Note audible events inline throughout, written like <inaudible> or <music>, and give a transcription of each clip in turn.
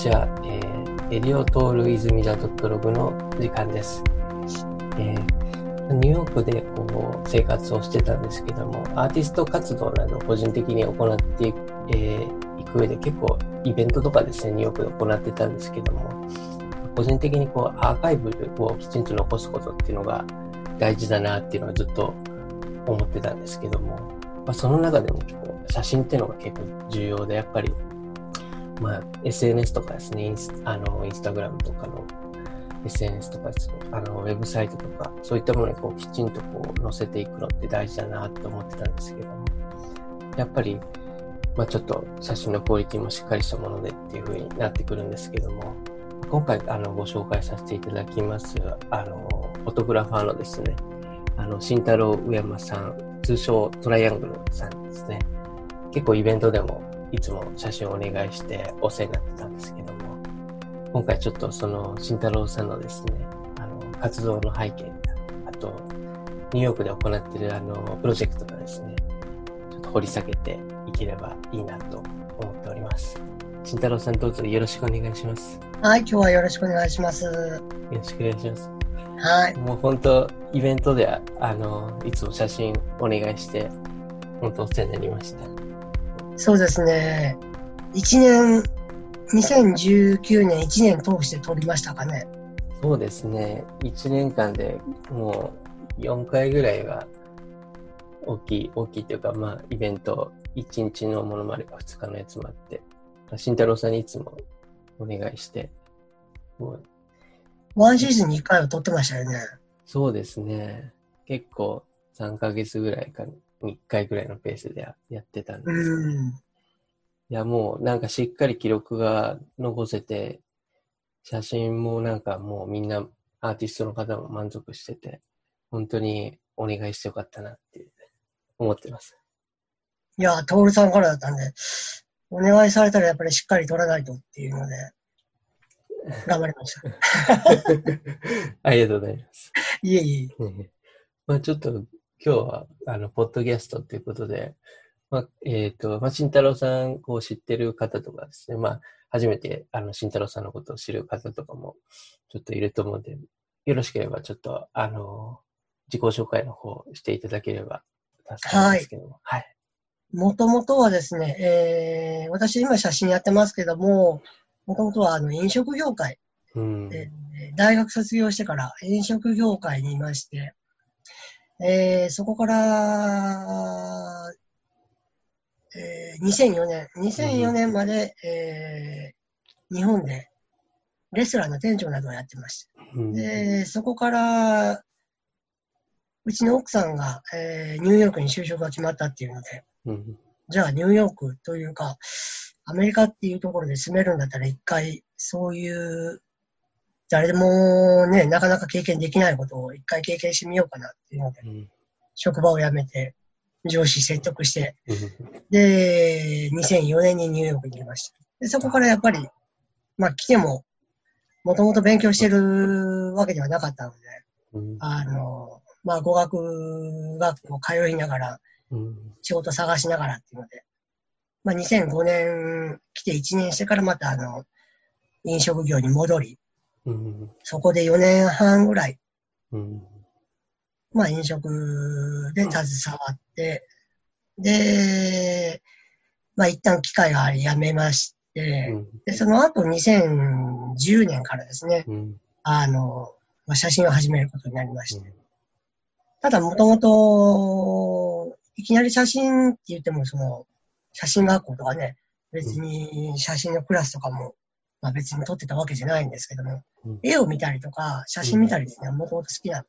ちは、えー、エリオトールイズミダドットログの時間です。えー、ニューヨークでこう生活をしてたんですけども、アーティスト活動など個人的に行っていく,、えー、いく上で結構イベントとかですね、ニューヨークで行ってたんですけども、個人的にこうアーカイブをきちんと残すことっていうのが大事だなっていうのはずっと思ってたんですけども、まあ、その中でも結構写真っていうのが結構重要で、やっぱりまあ、SNS とかですね、インスあの、インスタグラムとかの SNS とかですね、あの、ウェブサイトとか、そういったものにこう、きちんとこう、載せていくのって大事だなって思ってたんですけども、やっぱり、まあちょっと写真のクオリティもしっかりしたものでっていう風になってくるんですけども、今回、あの、ご紹介させていただきます、あの、フォトグラファーのですね、あの、慎太郎上山さん、通称トライアングルさんですね。結構イベントでもいつも写真をお願いしてお世話になってたんですけども、今回ちょっとその慎太郎さんのですね、あの、活動の背景あと、ニューヨークで行っているあの、プロジェクトがですね、ちょっと掘り下げていければいいなと思っております。慎太郎さんどうぞよろしくお願いします。はい、今日はよろしくお願いします。よろしくお願いします。はい。もう本当、イベントでは、あの、いつも写真お願いして、本当お世話になりました。そうですね。1年、2019年1年通して撮りましたかね。そうですね。1年間でもう4回ぐらいは大きい、大きいというか、まあ、イベント、1日のものもあれば2日のやつもあって、慎太郎さんにいつもお願いして、もう。ワンシーズンに1回は撮ってましたよね。そうですね。結構3ヶ月ぐらいか1回ぐらいのペースでやってたんです、ね、いや、もうなんかしっかり記録が残せて、写真もなんかもうみんなアーティストの方も満足してて、本当にお願いしてよかったなって思ってます。いや、トールさんからだったんで、お願いされたらやっぱりしっかり撮らないとっていうので、頑張りました。<laughs> ありがとうございます。<laughs> いえいえ。まあちょっと今日は、あの、ポッドキャストっていうことで、まあ、えっ、ー、と、まあ、慎太郎さんを知ってる方とかですね、まあ、初めて、あの、慎太郎さんのことを知る方とかも、ちょっといると思うんで、よろしければ、ちょっと、あの、自己紹介の方していただければ助かるんですけども。はい。もともとはですね、えー、私今写真やってますけども、もともとはあの飲食業界、うん、大学卒業してから飲食業界にいまして、えー、そこから、えー、2004年、2004年まで、うん、えー、日本でレストランの店長などをやってました。うん、で、そこから、うちの奥さんが、えー、ニューヨークに就職が決まったっていうので、うん、じゃあニューヨークというか、アメリカっていうところで住めるんだったら一回そういう誰でもね、なかなか経験できないことを一回経験してみようかなっていうので、うん、職場を辞めて、上司説得して、で、2004年にニューヨークに来ました。で、そこからやっぱり、まあ来ても、もともと勉強してるわけではなかったので、うん、あの、まあ語学学校通いながら、仕事探しながらっていうので、まあ2005年来て1年してからまたあの、飲食業に戻り、うん、そこで4年半ぐらい、うん、まあ飲食で携わって、で、まあ一旦機会があり辞めまして、で、その後2010年からですね、あの、まあ、写真を始めることになりまして。ただもともと、いきなり写真って言っても、その、写真学校とかね、別に写真のクラスとかもまあ別に撮ってたわけじゃないんですけども、うん、絵を見たりとか、写真見たりですね、もともと好きな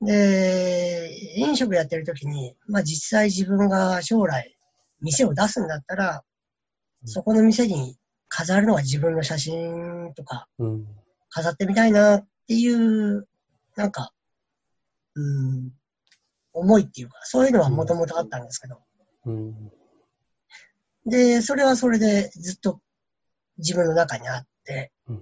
の。で、飲食やってる時に、まあ実際自分が将来店を出すんだったら、そこの店に飾るのは自分の写真とか、飾ってみたいなっていう、なんか、うん、思いっていうか、そういうのはもともとあったんですけど、うん、で、それはそれでずっと自分の中にあって、う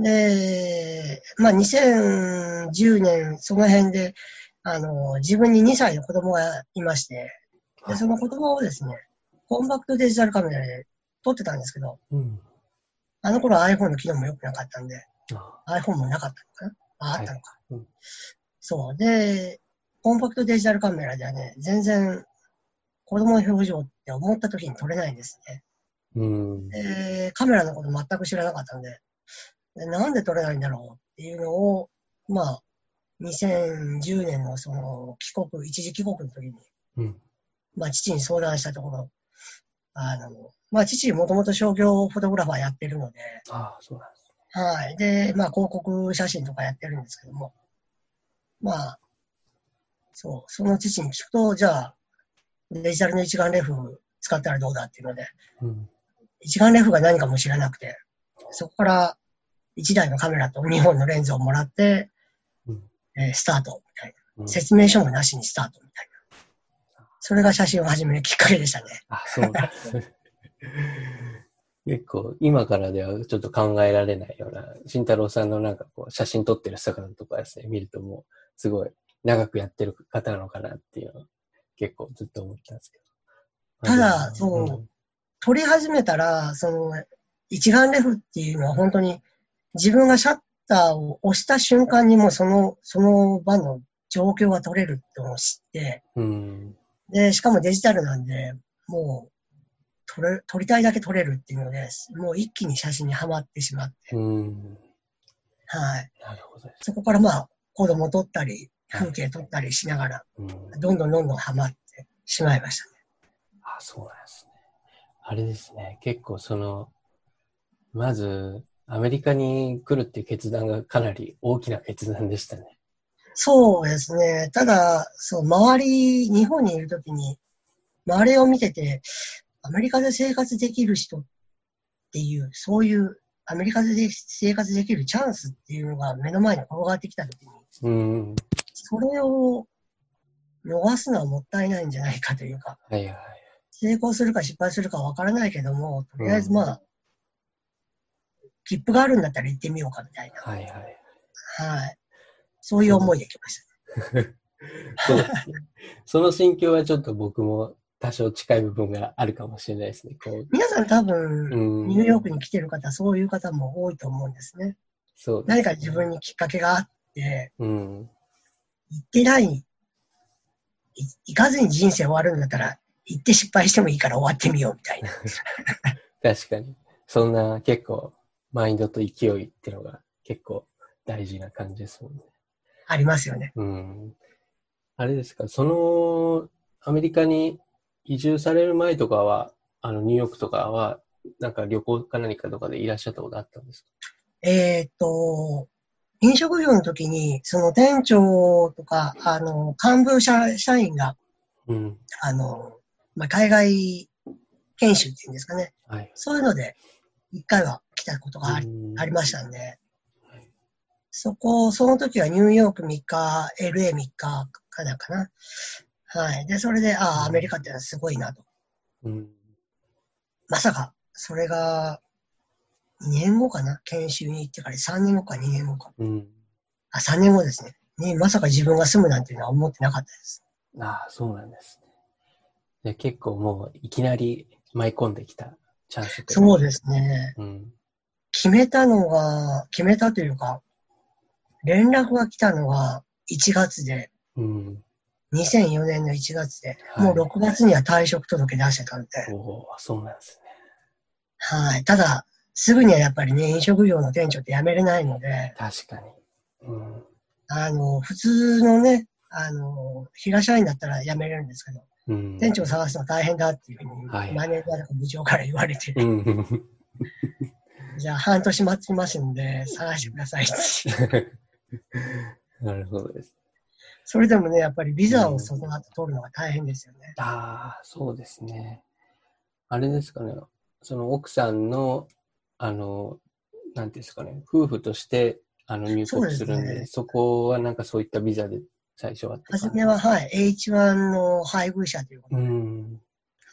ん、で、まあ2010年その辺で、あの、自分に2歳の子供がいまして、で、その子供をですね、コンパクトデジタルカメラで撮ってたんですけど、うん、あの頃 iPhone の機能も良くなかったんで、iPhone もなかったのかな？あ、あったのか、はいうん。そう。で、コンパクトデジタルカメラではね、全然子供の表情って思った時に撮れないんですね。うん、でカメラのこと全く知らなかったんでで、なんで撮れないんだろうっていうのを、まあ、2010年のその帰国、一時帰国の時に、うん、まあ父に相談したところ、あの、まあ父もともと商業フォトグラファーやってるので、ああ、そうなんですはい。で、まあ広告写真とかやってるんですけども、まあ、そう、その父に聞くと、じゃあ、デジタルの一眼レフ使ったらどうだっていうので、うん、一眼レフが何かも知らなくて、そこから一台のカメラと2本のレンズをもらって、うん、えー、スタートみたいな、うん。説明書もなしにスタートみたいな。それが写真を始めるきっかけでしたね。あ、そうだ。結構、今からではちょっと考えられないような、慎太郎さんのなんかこう、写真撮ってる姿とかですね、見るともう、すごい長くやってる方なのかなっていうのは、結構ずっと思ったんですけど。ただ、そう、うん、撮り始めたら、その、一眼レフっていうのは本当に、自分がシャッターを押した瞬間にもうその、その場の状況が撮れるってのを知って、うん、で、しかもデジタルなんで、もう、撮れ、撮りたいだけ撮れるっていうので、もう一気に写真にはまってしまって。うん、はい。なるほど。そこからまあ、子供撮ったり、風景撮ったりしながら、うん、どんどんどんどんはまってしまいましたね。あ、そうなんですね。あれですね、結構その、まず、アメリカに来るっていう決断がかなり大きな決断でしたね。そうですね。ただ、そう、周り、日本にいるときに、周りを見てて、アメリカで生活できる人っていう、そういうアメリカで生活できるチャンスっていうのが目の前に転がってきたときに、うん、それを逃すのはもったいないんじゃないかというか、はいはい、成功するか失敗するかわからないけども、とりあえずまあ、うん、切符があるんだったら行ってみようかみたいな。はいはい。はい。そういう思いで来ました、ね。<laughs> そうですね。その心境はちょっと僕も多少近い部分があるかもしれないですね。こう皆さん多分、ニューヨークに来てる方、そういう方も多いと思うんですね。そう、ね、何か自分にきっかけがあって、うん、行ってない、行かずに人生終わるんだったら、行って失敗してもいいから終わってみようみたいな。<laughs> 確かに。そんな結構、マインドと勢いっていうのが結構大事な感じですもんね。ありますよね。うん。あれですか、その、アメリカに移住される前とかは、あの、ニューヨークとかは、なんか旅行か何かとかでいらっしゃったことあったんですか？えっと、飲食業の時に、その店長とか、あの、幹部社社員が、うん、あの、まあ、海外研修っていうんですかね。はい、そういうので、一回は来たことがありありましたんで、そこ、その時はニューヨーク3日、LA3 日かなかな。はい。で、それで、ああ、アメリカってのはすごいなと。うん、まさか、それが、2年後かな？研修に行ってから3年後か2年後か。うん。あ、3年後ですね。ね、まさか自分が住むなんていうのは思ってなかったです。ああ、そうなんですね。で結構もういきなり舞い込んできたチャンスそうですね。うん。決めたのが、決めたというか、連絡が来たのが1月で、うん、2004年の1月で、はい、もう6月には退職届出してたんで。おおそうなんですね。はい。ただ、すぐにはやっぱりね、飲食業の店長って辞めれないので。確かに。うん。あの、普通のね、あの、平社員だったら辞めれるんですけど、うん、店長探すの大変だっていうふうに、はい、マネージャーとか部長から言われて、うん、<laughs> じゃあ半年待ちますんで、探してくださいって。<laughs> なるほどです。それでもね、やっぱりビザをその後取るのが大変ですよね。うん、ああ、そうですね。あれですかね、その奥さんのあの、なんていうんですかね、夫婦としてあの入国するんで、そ、ね、そこはなんかそういったビザで最初は初めは、はい、H1 の配偶者ということで。うん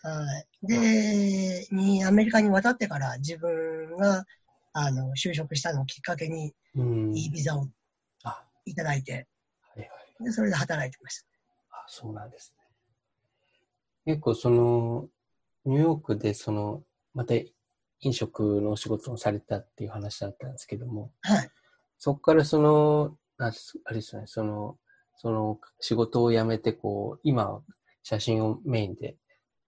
はい。で、に、アメリカに渡ってから自分が、あの、就職したのをきっかけに、いいビザをいただいて、はいはい、で、それで働いてました。あ、そうなんですね。結構その、ニューヨークでその、また飲食のお仕事をされたっていう話だったんですけども、はい。そこからその、ああれですね、その、その仕事を辞めて、こう、今、写真をメインで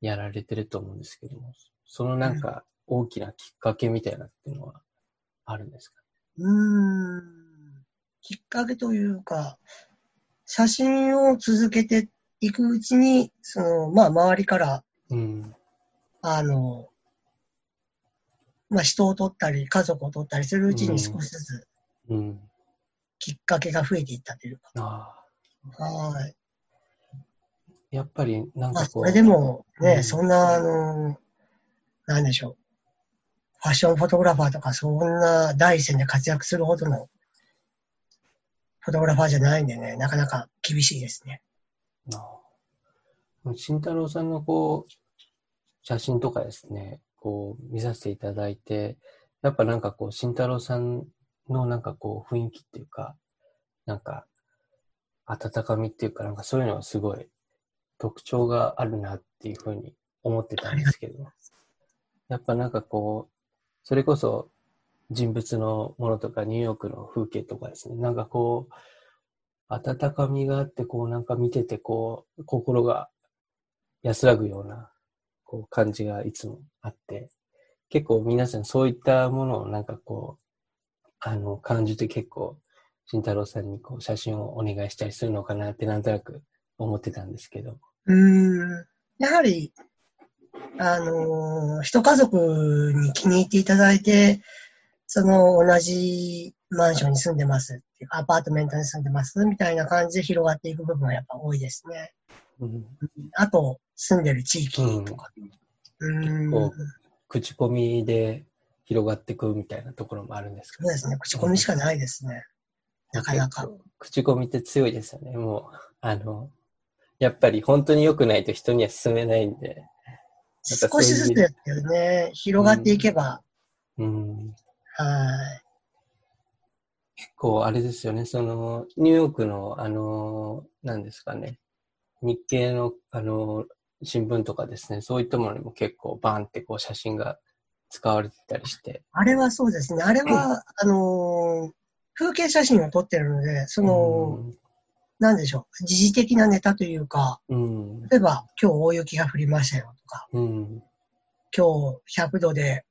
やられてると思うんですけども、そのなんか大きなきっかけみたいなっていうのはあるんですか？うん。きっかけというか、写真を続けていくうちに、その、まあ、周りから、うん、あの、まあ、人を撮ったり、家族を撮ったりするうちに少しずつ、きっかけが増えていったというか。はい。やっぱり、なんかこう。それでもね、うん、そんな、あの、なんでしょう。ファッションフォトグラファーとか、そんな第一線で活躍するほどのフォトグラファーじゃないんでね、なかなか厳しいですね。ああ。慎太郎さんのこう、写真とかですね、こう見させていただいて、やっぱなんかこう、慎太郎さんのなんかこう、雰囲気っていうか、なんか、温かみっていうか、なんかそういうのはすごい特徴があるなっていうふうに思ってたんですけど、やっぱなんかこう、それこそ人物のものとかニューヨークの風景とかですね、なんかこう、温かみがあって、こうなんか見てて、こう、心が安らぐような、こう感じがいつもあって、結構皆さんそういったものをなんかこう、あの、感じて結構、慎太郎さんにこう写真をお願いしたりするのかなってなんとなく思ってたんですけど。うん。やはり、あのー、一家族に気に入っていただいて、その同じマンションに住んでますアパートメントに住んでますみたいな感じで広がっていく部分はやっぱ多いですね。うん、あと、住んでる地域とか。うん、結構、口コミで広がっていくみたいなところもあるんですか、そうですね。口コミしかないですね。なかなか。口コミって強いですよね。もう、あの、やっぱり本当に良くないと人には進めないんで。少しずつですけどね、広がっていけば。うん。うん、はい。結構あれですよね、その、ニューヨークの、あの、何ですかね、日系の、あの、新聞とかですね、そういったものにも結構バーンってこう写真が使われてたりして。あれはそうですね。あれは、あの、風景写真を撮ってるので、その、うん、なんでしょう、時事的なネタというか、うん、例えば、今日大雪が降りましたよとか、うん、今日100度で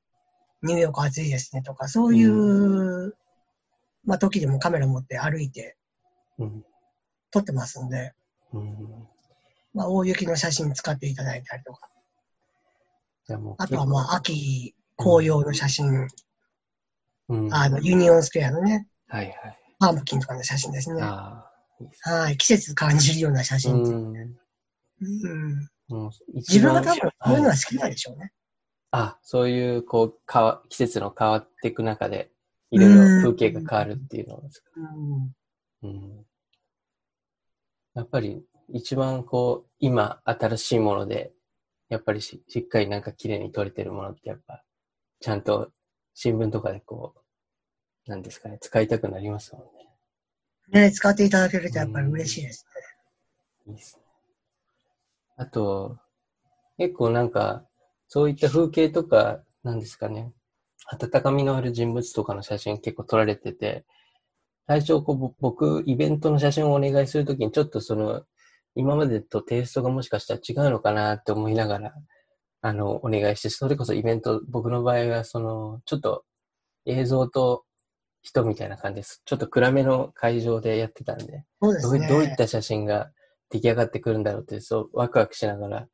ニューヨーク暑いですねとか、そういう、まあ、時でもカメラ持って歩いて、撮ってますんで、まあ、大雪の写真使っていただいたりとか。あとは、まあ、秋、紅葉の写真、あの、ユニオンスクエアのね、はいはい。パンプキンとかの写真ですね。はい、季節感じるような写真うん。自分は多分、こういうのは好きなんでしょうね。あ、そういう、こう、かわ季節の変わっていく中で、いろいろ風景が変わるっていうのですか。うん。やっぱり、一番こう、今、新しいもので、やっぱりししっかりなんか綺麗に撮れてるものって、やっぱ、ちゃんと新聞とかでこう、なんですかね、使いたくなりますもんね。ね、使っていただけるとやっぱり嬉しいですね。いいですね。あと、結構なんか、そういった風景とか、なんですかね、温かみのある人物とかの写真結構撮られてて、最初こう僕、イベントの写真をお願いするときにちょっとその、今までとテイストがもしかしたら違うのかなって思いながら、あの、お願いして、それこそイベント、僕の場合はその、ちょっと映像と人みたいな感じです。ちょっと暗めの会場でやってたんで、そうですね、どういった写真が出来上がってくるんだろうって、そうワクワクしながら、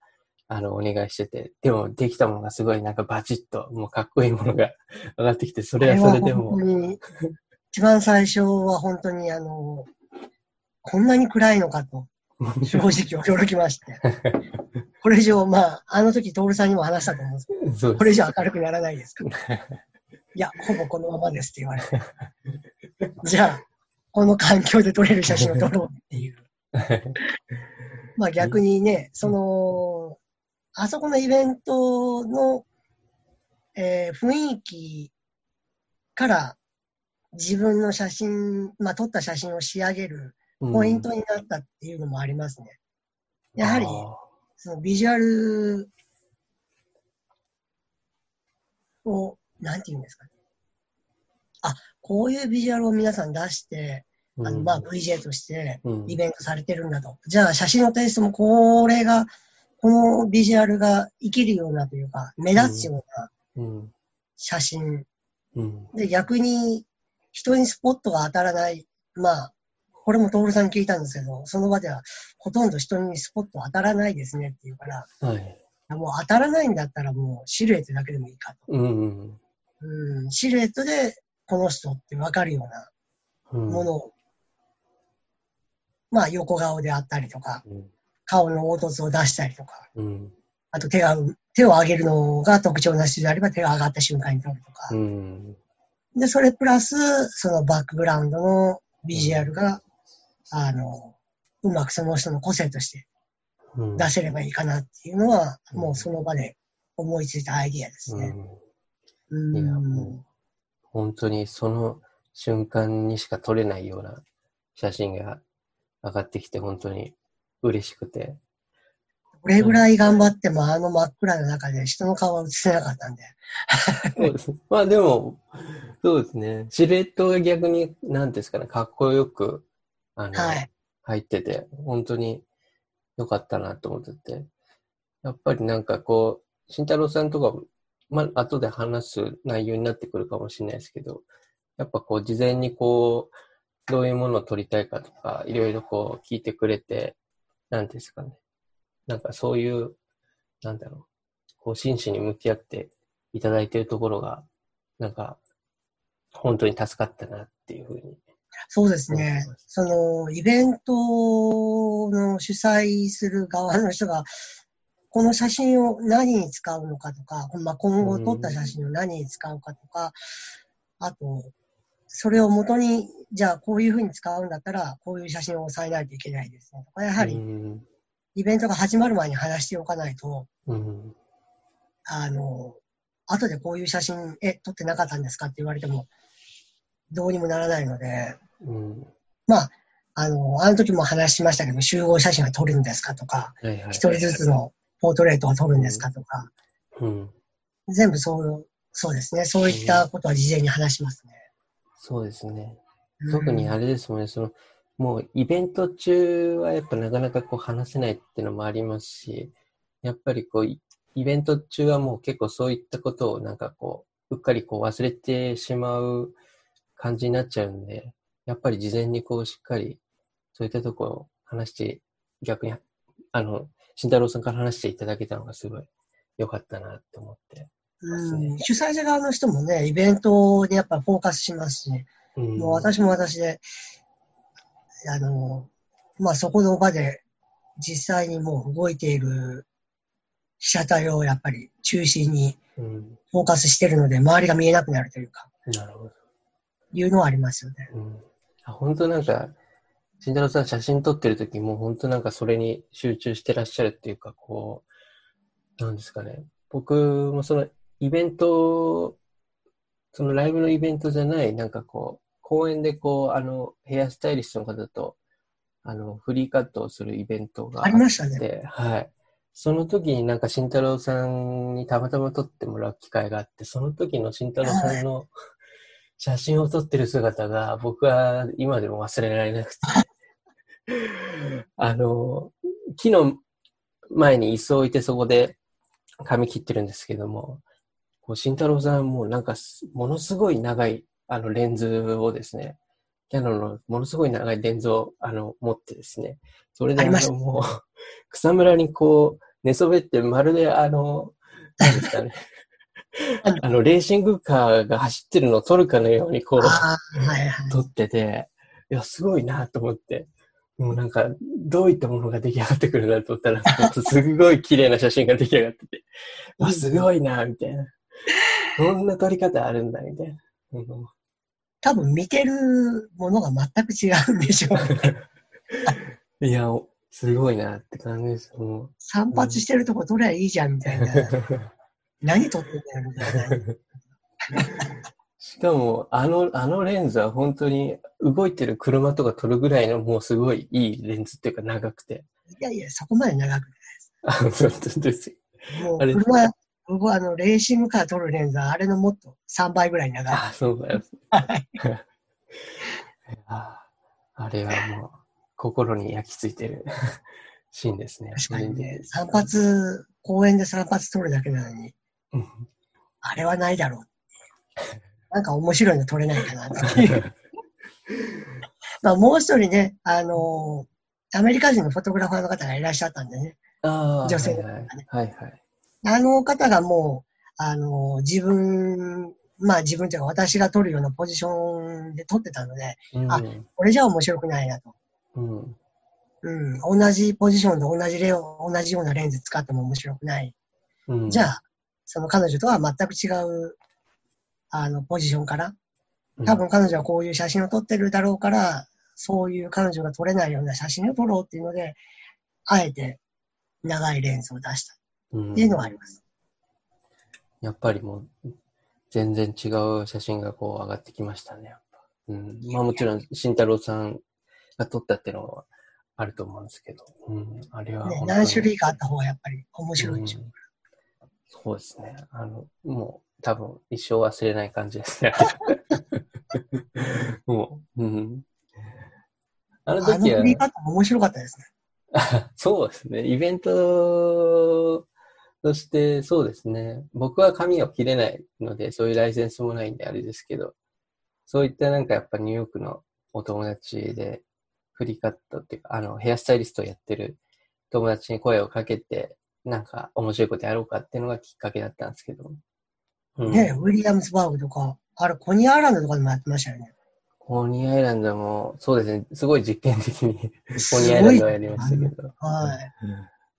あの、お願いしてて、でもできたものがすごいなんかバチッと、もうかっこいいものが <laughs> 上がってきて、それはそれでも。一番最初は本当にあの、こんなに暗いのかと、<laughs> 正直驚きまして。これ以上、まあ、あの時、徹さんにも話したと思うんですけど、これ以上明るくならないですか <laughs> いや、ほぼこのままですって言われて。<laughs> じゃあ、この環境で撮れる写真を撮ろうっていう。<laughs> まあ逆にね、その、あそこのイベントの、えー、雰囲気から自分の写真、まあ撮った写真を仕上げるポイントになったっていうのもありますね。やはり、そのビジュアルを、なんて言うんですかね。あ、こういうビジュアルを皆さん出して、あの、まあ、VJ としてイベントされてるんだと。うん、じゃあ、写真のテイストもこれが、このビジュアルが生きるようなというか、目立つような写真。うん、で、逆に、人にスポットが当たらない。まあ、これも徹さんに聞いたんですけど、その場ではほとんど人にスポット当たらないですねって言うから、はい、もう当たらないんだったらもうシルエットだけでもいいかと。うん、うん、シルエットでこの人ってわかるようなものを、うん、まあ横顔であったりとか、うん、顔の凹凸を出したりとか、あと手が、手を上げるのが特徴な人であれば手が上がった瞬間に撮るとか、で、それプラス、そのバックグラウンドのビジュアルが、あの、うまくその人の個性として出せればいいかなっていうのは、うん、もうその場で思いついたアイディアですね。うん。いや、もう、本当にその瞬間にしか撮れないような写真が上がってきて、本当に嬉しくて。これぐらい頑張っても、あの真っ暗な中で人の顔は映せなかったんで。そうです。まあでも、そうですね。シルエットが逆に、なんですかね、かっこよく、あの、はい、入ってて、本当に良かったなと思ってて。やっぱりなんかこう、慎太郎さんとか、まあ、後で話す内容になってくるかもしれないですけど、やっぱこう、事前にこう、どういうものを撮りたいかとか、いろいろこう、聞いてくれて、なんですかね。なんかそういう、なんだろう、こう、真摯に向き合っていただいているところが、なんか、本当に助かったなっていうふうにそうですね。その、イベントの主催する側の人が、この写真を何に使うのかとか、まあ、今後撮った写真を何に使うかとか、あと、それを元に、じゃあこういうふうに使うんだったら、こういう写真を押さえないといけないですね。とか、やはり、イベントが始まる前に話しておかないと、あの、後でこういう写真、え、撮ってなかったんですかって言われても、どうにもならないので、うん、まあ、あの、あの時も話しましたけど、集合写真は撮るんですかとか、一、はいはい、人ずつのポートレートは撮るんですかとか、うん、全部そう、そうですね。そういったことは事前に話しますね。そうですね。特にあれですもんね、その、もうイベント中はやっぱなかなかこう話せないっていうのもありますし、やっぱりこう、イベント中はもう結構そういったことをなんかこう、うっかりこう忘れてしまう感じになっちゃうんで、やっぱり事前にこうしっかりそういったところを話して、逆に、あの、慎太郎さんから話していただけたのがすごい良かったなと思って、うん、主催者側の人もね、イベントにやっぱフォーカスしますし、うん、もう私も私で、あの、まあそこの場で実際にもう動いている被写体をやっぱり中心にフォーカスしてるので、周りが見えなくなるというか。なるほど。いうのはありますよね。うん、本当なんか、慎太郎さん写真撮ってる時も本当なんかそれに集中してらっしゃるっていうか、こう、なんですかね。僕もそのイベント、そのライブのイベントじゃない、なんかこう、公園でこう、あの、ヘアスタイリストの方と、あの、フリーカットをするイベントがあって、ありましたね。はい。その時になんか慎太郎さんにたまたま撮ってもらう機会があって、その時の慎太郎さんの、写真を撮ってる姿が僕は今でも忘れられなくてあの、木の前に椅子を置いてそこで髪切ってるんですけども、こう慎太郎さんもなんかものすごい長いあのレンズをですね、キャノンのものすごい長いレンズをあの持ってですね、それであのもう草むらにこう寝そべってまるであの、なんですかね、<laughs> あの、レーシングカーが走ってるのを撮るかのようにこう、はいはい、撮ってて、いや、すごいなと思って。もうなんか、どういったものが出来上がってくるんだと思ったら、すごい綺麗な写真が出来上がってて、わ、すごいなみたいな。こんな撮り方あるんだ、みたいな。うん、多分見てるものが全く違うんでしょう、<laughs> いや、すごいなって感じです。もう散髪してるとこ撮りゃいいじゃん、みたいな。<laughs> 何撮ってんだよ、みたいな。<laughs> しかも、あの、あのレンズは本当に動いてる車とか撮るぐらいのもうすごいいいレンズっていうか長くて。いやいや、そこまで長くないです。あ、そうですもう車、僕はあの、レーシングカー撮るレンズはあれのもっと3倍ぐらい長い。あ、そうだよ。あ <laughs> あれはもう、心に焼き付いてる <laughs> シーンですね。確かにね、散髪、公園で散髪撮るだけなのに、あれはないだろう。なんか面白いの撮れないかなっていう。<laughs> まあ、もう一人ね、あのー、アメリカ人のフォトグラファーの方がいらっしゃったんでね。あ女性の方がね。はいはい。あの方がもう、あのー、自分、まあ自分というか私が撮るようなポジションで撮ってたので、うん、あ、これじゃ面白くないなと。うん。うん、同じポジションで同じレオ、同じようなレンズ使っても面白くない。うん、じゃあ、その彼女とは全く違う、あの、ポジションから、多分彼女はこういう写真を撮ってるだろうから、そういう彼女が撮れないような写真を撮ろうっていうので、あえて長いレンズを出したっていうのがあります。やっぱりもう、全然違う写真がこう上がってきましたね、やっぱ。うん。まあもちろん、慎太郎さんが撮ったっていうのはあると思うんですけど、うん。あれは、ね、何種類かあった方がやっぱり面白いでしょう、うん、そうですね。あの、もう多分一生忘れない感じですね。<laughs> もう、うん。あの時は。あの面白かったですね。<laughs> そうですね。イベントとして、そうですね。僕は髪を切れないので、そういうライセンスもないんであれですけど、そういったなんかやっぱニューヨークのお友達で、フリーカットっていうか、あの、ヘアスタイリストをやってる友達に声をかけて、なんか面白いことやろうかっていうのがきっかけだったんですけど。うん、ねウィリアムズバーグとか、あれ、コニーアイランドとかでもやってましたよね。コニーアイランドも、そうですね、すごい実験的にコニーアイランドはやりましたけど。はい。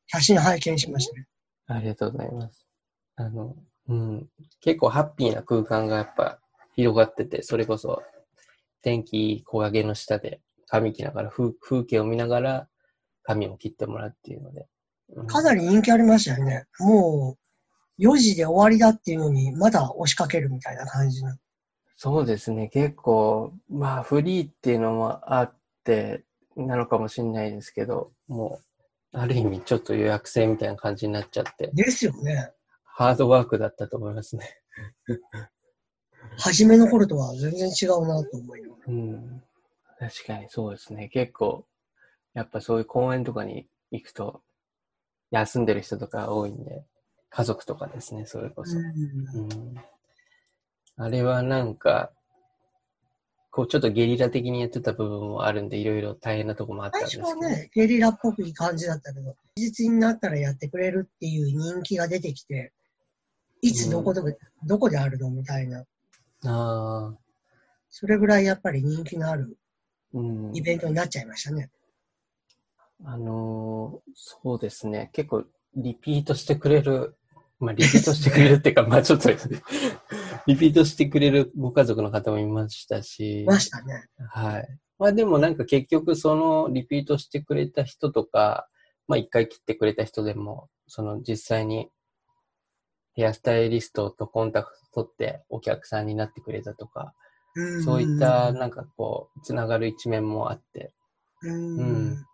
写真拝見しましたね。ありがとうございます。あの、うん、結構ハッピーな空間がやっぱ広がってて、それこそ天気木陰の下で髪切りながら風、風景を見ながら髪を切ってもらうっていうので。うん、かなり人気ありましたよね。もう4時で終わりだっていうのに、まだ押しかけるみたいな感じの。そうですね。結構、まあフリーっていうのもあってなのかもしれないですけど、もう、ある意味ちょっと予約制みたいな感じになっちゃって。ですよね。ハードワークだったと思いますね。初めの頃とは全然違うなと思います。うん。確かにそうですね。結構、やっぱそういう公園とかに行くと、休んでる人とか多いんで、家族とかですね、それこそ。うん、うんあれはなんか、こうちょっとゲリラ的にやってた部分もあるんで、いろいろ大変なとこもあったんですけど。最初はね、ゲリラっぽくいい感じだったけど、事実になったらやってくれるっていう人気が出てきて、いつどこで、うん、どこであるのみたいな。ああ。それぐらいやっぱり人気のあるイベントになっちゃいましたね。うん、あのー、そうですね。結構リピートしてくれるまあ、リピートしてくれるっていうか、<laughs> まあちょっと <laughs> リピートしてくれるご家族の方もいましたし。いましたね。はい。まあでもなんか結局そのリピートしてくれた人とか、まあ一回切ってくれた人でも、その実際にヘアスタイリストとコンタクト取ってお客さんになってくれたとか、うそういったなんかこう、つながる一面もあって、うん、うん、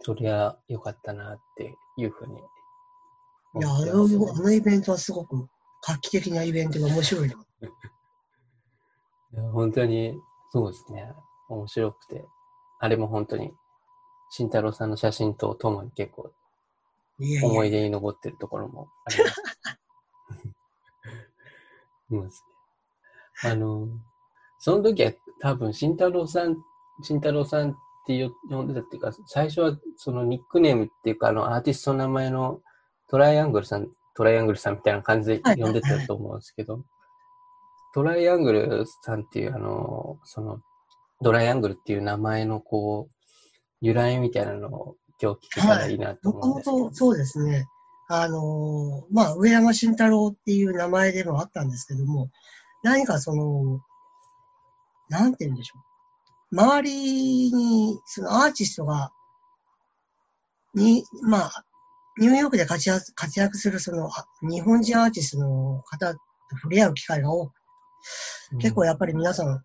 そりゃ良かったなっていうふうにいや、あの、あのイベントはすごく画期的なイベントが面白いな。<laughs> いや本当に、そうですね。面白くて。あれも本当に、慎太郎さんの写真とともに結構、思い出に残ってるところもあります。いますね。あの、その時は多分、慎太郎さん、慎太郎さんって呼んでたっていうか、最初はそのニックネームっていうか、あの、アーティストの名前のトライアングルさん、トライアングルさんみたいな感じで呼んでたと思うんですけど、トライアングルさんっていう、あの、その、ドライアングルっていう名前のこう、由来みたいなのを今日聞けたらいいなと思うんですけど。はい、そうですね。あのまあ、上山慎太郎っていう名前でもあったんですけども、何かその、なんて言うんでしょう。周りに、そのアーティストが、に、まあ、ニューヨークで活躍活躍するその日本人アーティストの方と触れ合う機会が多く、結構やっぱり皆さん、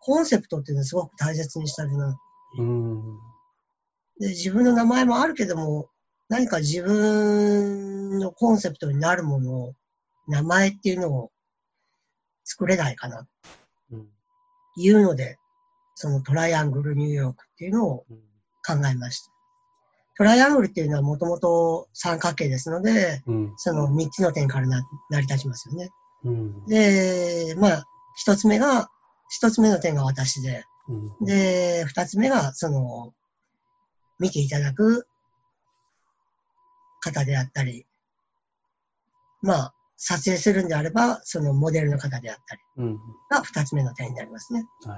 コンセプトっていうのはすごく大切にしたるな。うん、で自分の名前もあるけども、何か自分のコンセプトになるものを名前っていうのを作れないかな。うん、いうので、そのトライアングルニューヨークっていうのを考えました。トライアングルっていうのはもともと三角形ですので、うん、その三つの点からな成り立ちますよね。うん、で、まあ、一つ目が、一つ目の点が私で、うん、で、二つ目が、その、見ていただく方であったり、まあ、撮影するんであれば、そのモデルの方であったりが二つ目の点になりますね。は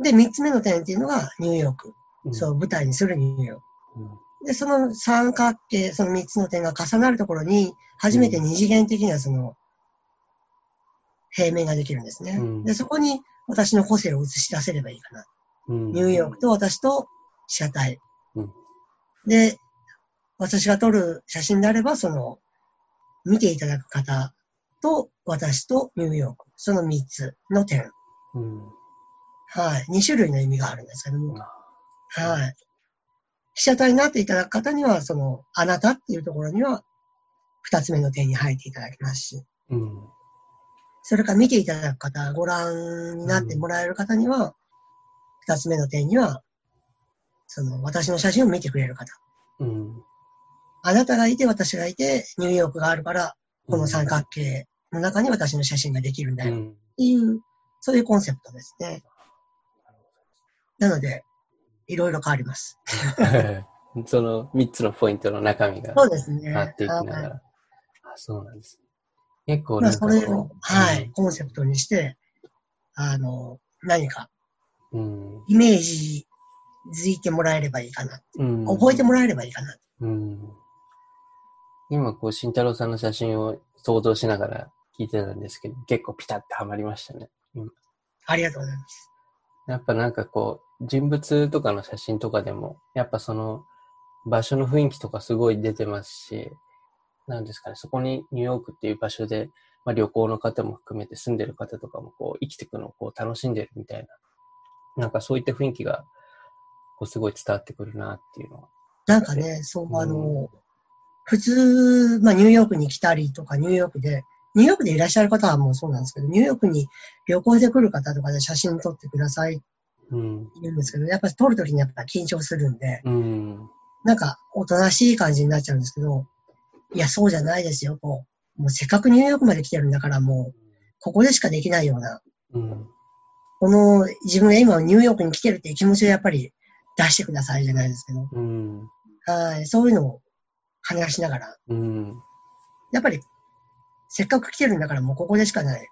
い、で、三つ目の点っていうのがニューヨーク。うん、そう、舞台にするニューヨーク。うん、で、その三角形、その三つの点が重なるところに、初めて二次元的なその、平面ができるんですね。うん、で、そこに私の個性を映し出せればいいかな。ニューヨークと私と被写体。で、私が撮る写真であれば、その、見ていただく方と私とニューヨーク、その3つの点。うん、はい。2種類の意味があるんですけども。はい。被写体になっていただく方には、その、あなたっていうところには、2つ目の点に入っていただきますし。うん、それから見ていただく方、ご覧になってもらえる方には、2つ目の点には、その、私の写真を見てくれる方。うんあなたがいて私がいて、ニューヨークがあるから、この三角形の中に私の写真ができるんだよ。っていう、そういうコンセプトですね。なので、いろいろ変わります。<laughs> その3つのポイントの中身がそうですね。変わっていきながら。あそうなんです。結構なんかこそれを、はい、うん、コンセプトにして、あの、何か、うん、イメージづいてもらえればいいかな。うん、覚えてもらえればいいかな。うん今、こう、慎太郎さんの写真を想像しながら聞いてたんですけど、結構ピタッてはまりましたね。ありがとうございます。やっぱなんかこう、人物とかの写真とかでも、やっぱその、場所の雰囲気とかすごい出てますし、なんですかね、そこにニューヨークっていう場所で、まあ、旅行の方も含めて住んでる方とかもこう生きていくのをこう楽しんでるみたいな、なんかそういった雰囲気がこうすごい伝わってくるなっていうのは。なんかね、そう、あの、普通、まあ、ニューヨークに来たりとか、ニューヨークで、ニューヨークでいらっしゃる方はもうそうなんですけど、ニューヨークに旅行で来る方とかで写真撮ってくださいって言うんですけど、やっぱり撮るときにやっぱ緊張するんで、うん、なんかおとなしい感じになっちゃうんですけど、いや、そうじゃないですよ、こう。もうせっかくニューヨークまで来てるんだから、もう、ここでしかできないような、うん、この自分が今ニューヨークに来てるっていう気持ちをやっぱり出してくださいじゃないですけど、うん、はい、そういうのを話しながら、うん、やっぱり、せっかく来てるんだからもうここでしかない。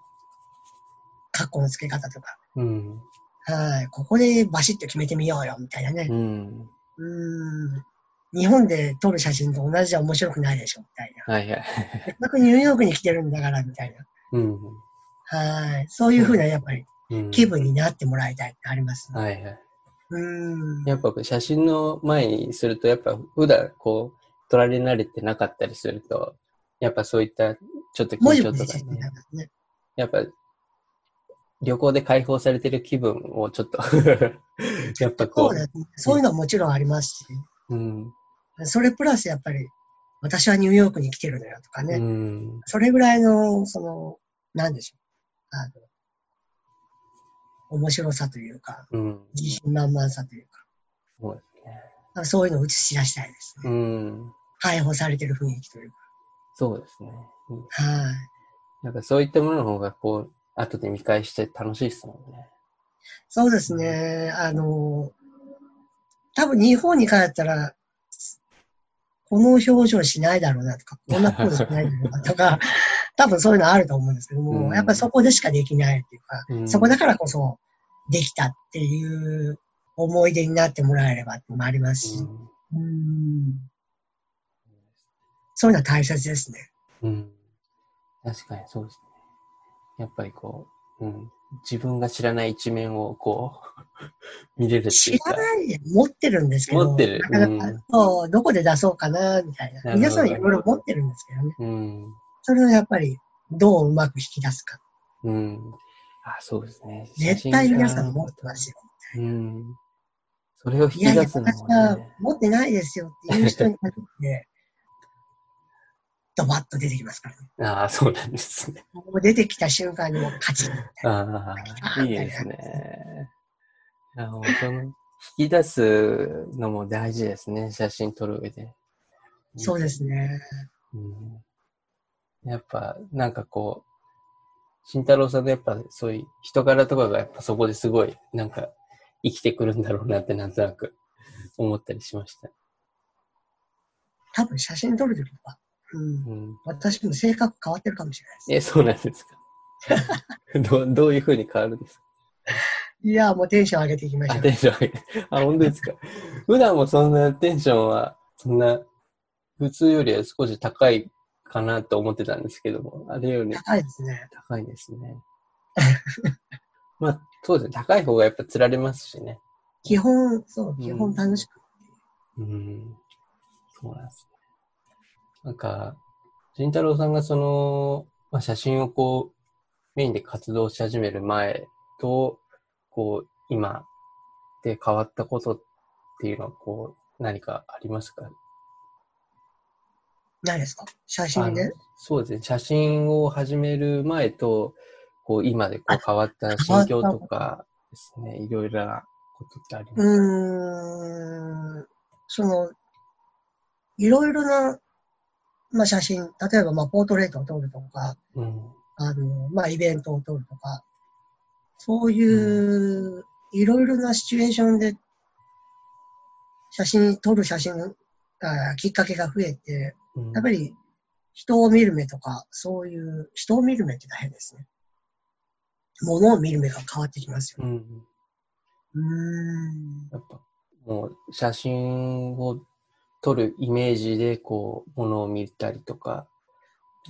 格好の付け方とか。うん、はい。ここでバシッと決めてみようよ、みたいなね。うん。うん日本で撮る写真と同じじゃ面白くないでしょ、みたいな。はいはい。せっかくニューヨークに来てるんだから、みたいな。うん。はい。そういうふうな、やっぱり、気分になってもらいたいってあります、ね、はいはい。うん。やっぱ写真の前にすると、やっぱ普段こう、取られ慣れてなかったりすると、やっぱそういったちょっと緊張とかね、ね。やっぱ旅行で解放されてる気分をちょっと <laughs> やっぱこう。そうそういうのはもちろんありますし、うん、それプラスやっぱり、私はニューヨークに来てるのよとかね、うん、それぐらいの、その、なんでしょう、あの、面白さというか、うん、自信満々さというか、そうね。そういうのを映し出したいですね。うん。解放されてる雰囲気というか。そうですね。はい。なんかそういったものの方が、こう、後で見返して楽しいですもんね。そうですね。あの、多分日本に帰ったら、この表情しないだろうなとか、こんなポーズしないだろうなとか、<laughs> 多分そういうのあると思うんですけども、うん、やっぱりそこでしかできないっていうか、うん、そこだからこそできたっていう思い出になってもらえればってもありますし、うん、うんそういうのは大切ですね。うん。確かにそうですね。やっぱりこう、うん。自分が知らない一面をこう <laughs> 見れるっていうか。知らない持ってるんですけど。持ってる。なかなか、そう、どこで出そうかな、みたいな。皆さんいろいろ持ってるんですけどね。うん。それをやっぱり、どううまく引き出すか。うん。あ、そうですね。絶対皆さん持ってますよ。うん。それを引き出すのも、ね、いやいや、私は持ってないですよっていう人に限って、ドバッと出てきますからね。ああ、そうなんですね。もう出てきた瞬間にもうカチッああ、いいですね。あのその引き出すのも大事ですね、写真撮る上で。そうですね。うん、やっぱ、なんかこう、慎太郎さんのやっぱそういう人柄とかがやっぱそこですごい、なんか生きてくるんだろうなってなんとなく思ったりしました。多分写真撮るときは、うん、うん、私も性格変わってるかもしれないです。え、そうなんですか <laughs> どどういうふうに変わるんですか？いや、もうテンション上げていきましょう。テンション上げて。あ、本当ですか？<laughs> 普段もそんなテンションは、そんな、普通よりは少し高いかなと思ってたんですけども、あれより。高いですね。高いですね。まあ、そうですね。高い方がやっぱ釣られますしね。基本、そう、基本楽しく。うん。うん、そうなんですね。なんか、慎太郎さんがその、まあ、写真をこう、メインで活動し始める前と、こう、今で変わったことっていうのは、こう、何かありますか？何ですか？写真で？そうですね。写真を始める前と、こう、今でこう変わった心境とかですね、いろいろなことってありますか？うん、その、いろいろな、まあ、写真、例えば、まあ、ポートレートを撮るとか、うん、あの、まあ、イベントを撮るとか、そういう、いろいろなシチュエーションで、写真、撮る写真あきっかけが増えて、やっぱり人を見る目とか、そういう人を見る目って大変ですね。物を見る目が変わってきますよ。うん。うんやっぱ、もう写真を撮るイメージで、こう、物を見たりとか。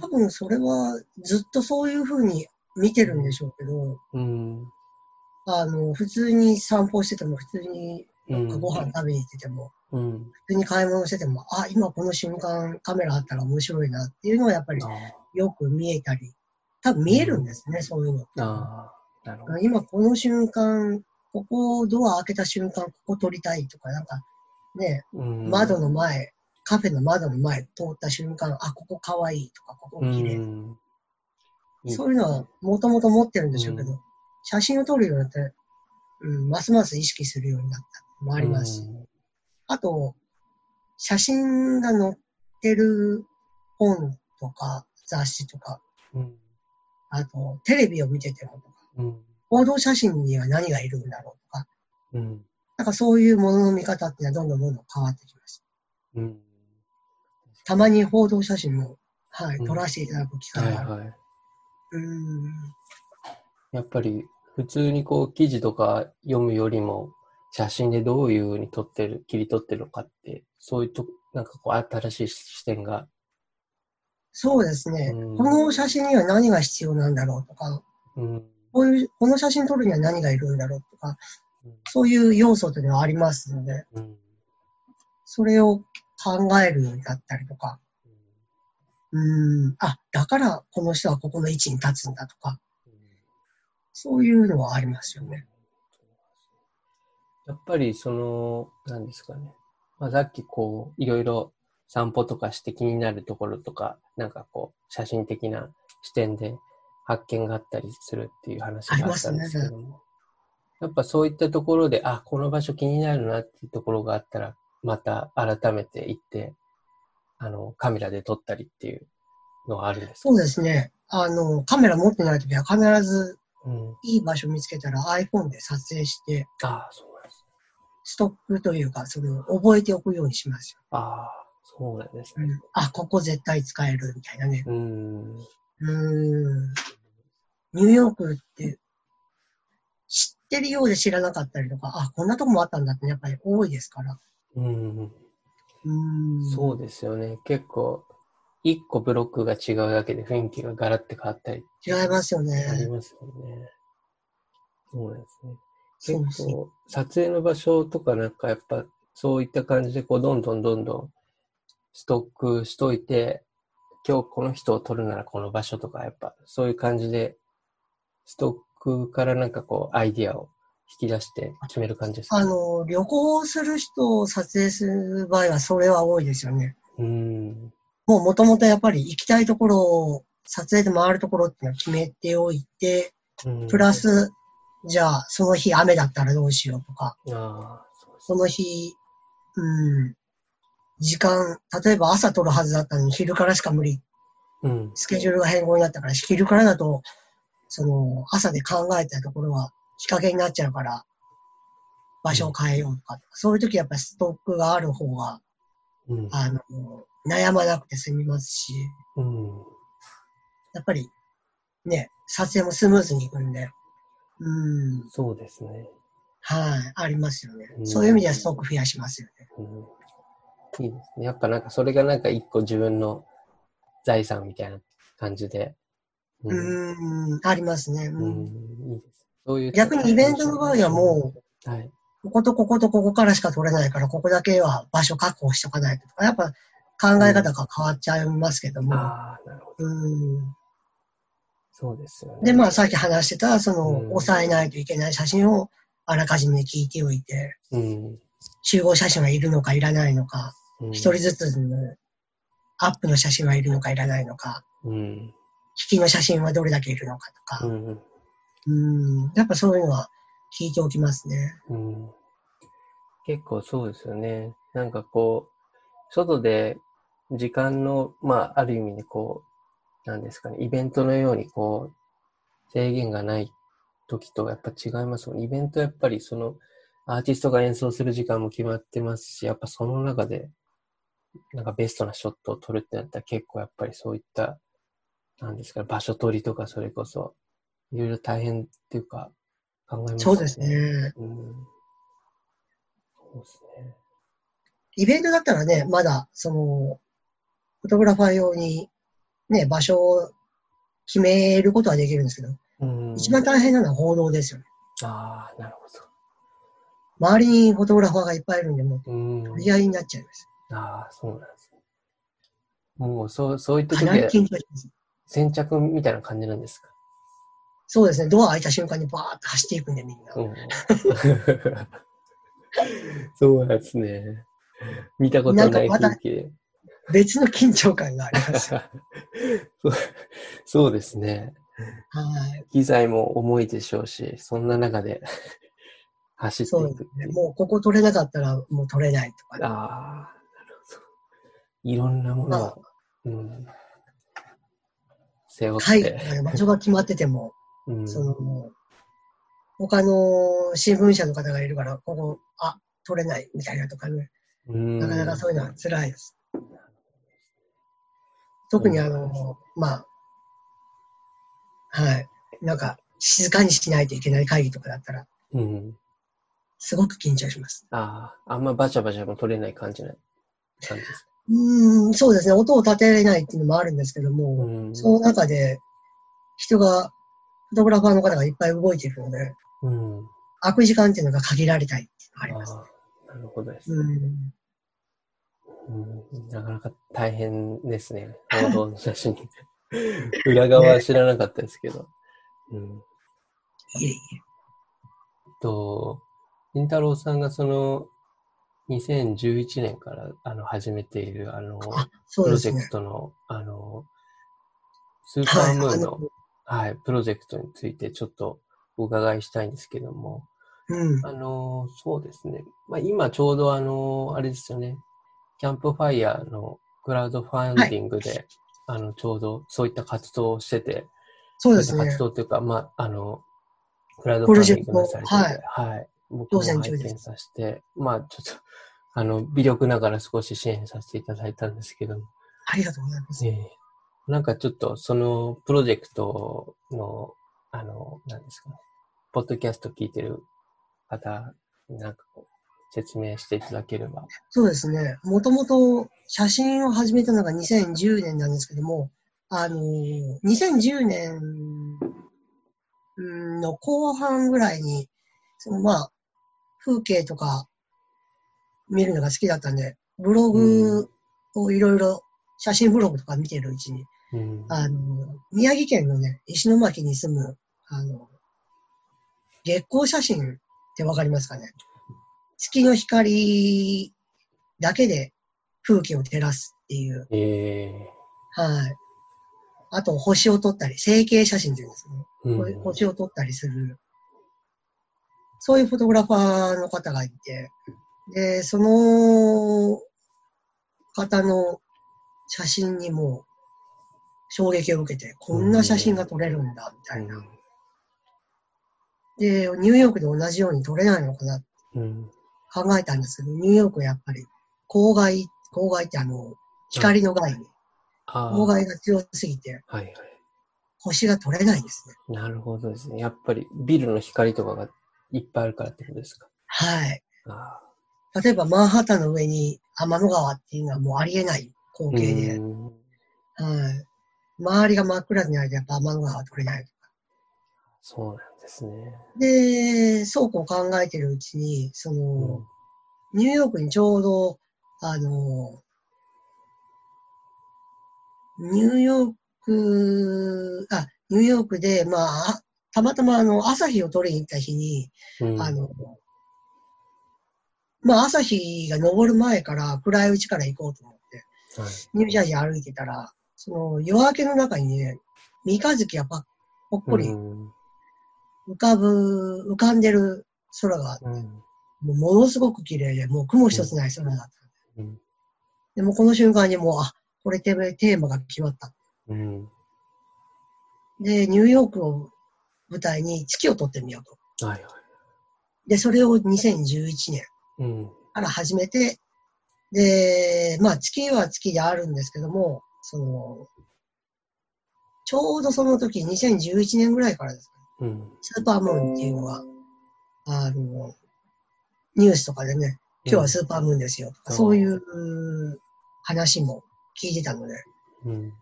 多分それはずっとそういうふうに見てるんでしょうけど、うん、あの、普通に散歩してても、普通になんかご飯食べに行ってても、うん、普通に買い物してても、あ、今この瞬間カメラあったら面白いなっていうのはやっぱりよく見えたり、多分見えるんですね、うん、そういうの。あなるほど。今この瞬間、ここドア開けた瞬間、ここ撮りたいとか、なんかね、うん、窓の前、カフェの窓の前通った瞬間、あ、ここかわいいとか、ここ綺麗、うん、そういうのはもともと持ってるんでしょうけど、写真を撮るようになって、うん、ますます意識するようになったのもありますし、あと、写真が載ってる本とか雑誌とか、うん、あと、テレビを見ててもとか、うん、報道写真には何がいるんだろうとか、うん、なんかそういうものの見方っていうのはどんどんどんどん変わってきました。うん、たまに報道写真も、はい、撮らせていただく機会がある。はいはい、うんやっぱり普通にこう記事とか読むよりも写真でどういうふうに撮ってる、切り取ってるのかって、そういうと、なんかこう新しい視点が。そうですね。うん、この写真には何が必要なんだろうとか、うん、こういう、この写真撮るには何がいるんだろうとか、うん、そういう要素というのはありますので、それを考えるようになったりとか、うん、あ、だからこの人はここの位置に立つんだとか、そういうのはありますよね。やっぱりその、なんですかね。まあ、さっきこう、いろいろ散歩とかして気になるところとか、なんかこう、写真的な視点で発見があったりするっていう話があったんですけども。ね、やっぱそういったところで、あ、この場所気になるなっていうところがあったら、また改めて行って、あの、カメラで撮ったりっていうのはあるんですか？そうですね。あの、カメラ持ってないときは必ず、いい場所見つけたら iPhone で撮影して、ああ、そうストックというか、それを覚えておくようにしますよ。ああ、そうなんですね、うん。あ、ここ絶対使えるみたいなね。うん。うん。ニューヨークって知ってるようで知らなかったりとか、あ、こんなとこもあったんだってやっぱり多いですから。うん。うんそうですよね。結構、一個ブロックが違うだけで雰囲気がガラッて変わったり。違いますよね。ありますよね。そうですね。結構、撮影の場所とかなんかやっぱ、そういった感じで、こう、どんどんどんどん、ストックしといて、今日この人を撮るならこの場所とか、やっぱ、そういう感じで、ストックからなんかこう、アイディアを引き出して決める感じですか、あの、旅行する人を撮影する場合は、それは多いですよね。うん。もうもともとやっぱり行きたいところを、撮影で回るところっていうのを決めておいて、プラス、じゃあ、その日雨だったらどうしようとか、その日、うん、時間、例えば朝撮るはずだったのに昼からしか無理。うん、スケジュールが変更になったから、昼からだと、その、朝で考えたところは日陰になっちゃうから、場所を変えようとか、うん、そういう時やっぱストックがある方が、うん、あの、悩まなくて済みますし、うん、やっぱり、ね、撮影もスムーズにいくんで、うん。そうですね。はい、ありますよね。そういう意味ではストック増やしますよね。いいですね。やっぱなんかそれがなんか一個自分の財産みたいな感じで。うん、ん、ありますね。うん、いいです。そういう逆にイベントの場合はもう、はい、こことこことここからしか取れないから、ここだけは場所確保しとかないとか、やっぱ考え方が変わっちゃいますけども。うん、ああ、なるほど。うんそうですよね。で、まあ、さっき話してた、その、うん、抑えないといけない写真をあらかじめ聞いておいて、うん、集合写真はいるのかいらないのか、一、人ずつのアップの写真はいるのかいらないのか、うん、引きの写真はどれだけいるのかとか、うん、うんやっぱそういうのは聞いておきますね。うん、結構そうですよね。なんかこう、外で時間の、まあ、ある意味でこう、なんですかね、イベントのようにこう、制限がない時とやっぱ違いますもん。イベントやっぱりその、アーティストが演奏する時間も決まってますし、やっぱその中でなんかベストなショットを撮るってなったら結構やっぱりそういった、なんですか、場所取りとかそれこそ、いろいろ大変っていうか、考えますね。そうですね。うん。そうですね。イベントだったらね、まだ、その、フォトグラファー用に、ね、場所を決めることはできるんですけど、うん、一番大変なのは報道ですよね。ああ、なるほど。周りにフォトグラファーがいっぱいいるんで、もう、取り合いになっちゃいます。ああ、そうなんですね。もう、そう、そういった時は、先着みたいな感じなんですか？そうですね。ドア開いた瞬間にバーッと走っていくんで、みんな。うん、そうなんですね。見たことない風景で。別の緊張感があります <laughs> そう。そうですね。はい。機材も重いでしょうし、そんな中で <laughs> 走っていくね。もうここ取れなかったらもう取れないとか、ね、ああ。いろんなものを、うん、背負って。はい、場所が決まってても、うん、その、他の新聞社の方がいるから、ここ、あ、取れないみたいなとかね。なかなかそういうのは辛いです。特にあの、まあ、はい。なんか、静かにしないといけない会議とかだったら、うん、すごく緊張します。ああ、あんまバチャバチャも取れない感じな感じですうん、そうですね。音を立てれないっていうのもあるんですけども、うん、その中で人が、フォトグラファーの方がいっぱい動いているので、うん、開く時間っていうのが限られたいっていうのがあります、ね、なるほどです、ね、うん、なかなか大変ですね。報道の写真。<laughs> 裏側は知らなかったですけど。うん。いえいえ。と、りんたろうさんがその、2011年からあの始めているあの、ね、プロジェクトの、あの、スーパームーンの、はい、はい、プロジェクトについてちょっとお伺いしたいんですけども、うん、あの、そうですね。まあ、今ちょうどあの、あれですよね、キャンプファイヤーのクラウドファンディングで、はい、あの、ちょうどそういった活動をしてて、そうですね。活動というか、まあ、あの、クラウドファンディングもされてて、はい、はい。僕も拝見させて、まあ、ちょっと、<laughs> あの、微力ながら少し支援させていただいたんですけど。ありがとうございます。えー、なんかちょっと、そのプロジェクトの、あの、なんですかね、ポッドキャスト聞いてる方、なんかこう、説明していただければ。そうですね。もともと写真を始めたのが2010年なんですけども、あの、2010年の後半ぐらいに、そのまあ、風景とか見るのが好きだったんで、ブログをいろいろ、写真ブログとか見てるうちに、うん、あの、宮城県のね、石巻に住む、あの、月光写真ってわかりますかね？月の光だけで風景を照らすっていう。えー、はい。あと、星を撮ったり、成形写真っていうんですね。うん、星を撮ったりする。そういうフォトグラファーの方がいて、で、その方の写真にも衝撃を受けて、こんな写真が撮れるんだ、みたいな。うん、で、ニューヨークで同じように撮れないのかな、考えたんですけど、ニューヨークはやっぱり、郊外、郊外ってあの、光の害に、妨害が強すぎて、はいはい、星が取れないんですね。なるほどですね。やっぱりビルの光とかがいっぱいあるからってことですか？はい。例えばマンハッタンの上に天の川っていうのはもうありえない光景で、はい。周りが真っ暗になるとやっぱ天の川は取れないとか。そうなんですね。で、そうこう考えてるうちに、その、うん、ニューヨークにちょうど、あの、ニューヨーク、あ、ニューヨークで、まあ、たまたまあの、朝日を取りに行った日に、うん、あの、まあ、朝日が昇る前から暗いうちから行こうと思って、はい、ニュージャージー歩いてたら、その夜明けの中にね、三日月がぱぽっこり浮かぶ、浮かんでる空があって、うん、もうものすごく綺麗で、もう雲一つない空だった。うん、でもこの瞬間にもう、あ、これテーマが決まった。うん、で、ニューヨークを舞台に月を撮ってみようと。はいはい、で、それを2011年から始めて、で、まあ月は月であるんですけども、その、ちょうどその時、2011年ぐらいからですか、ね、うん、スーパームーンっていうのは、あの、ニュースとかでね、今日はスーパームーンですよとか、うん、そういう話も聞いてたので、うん、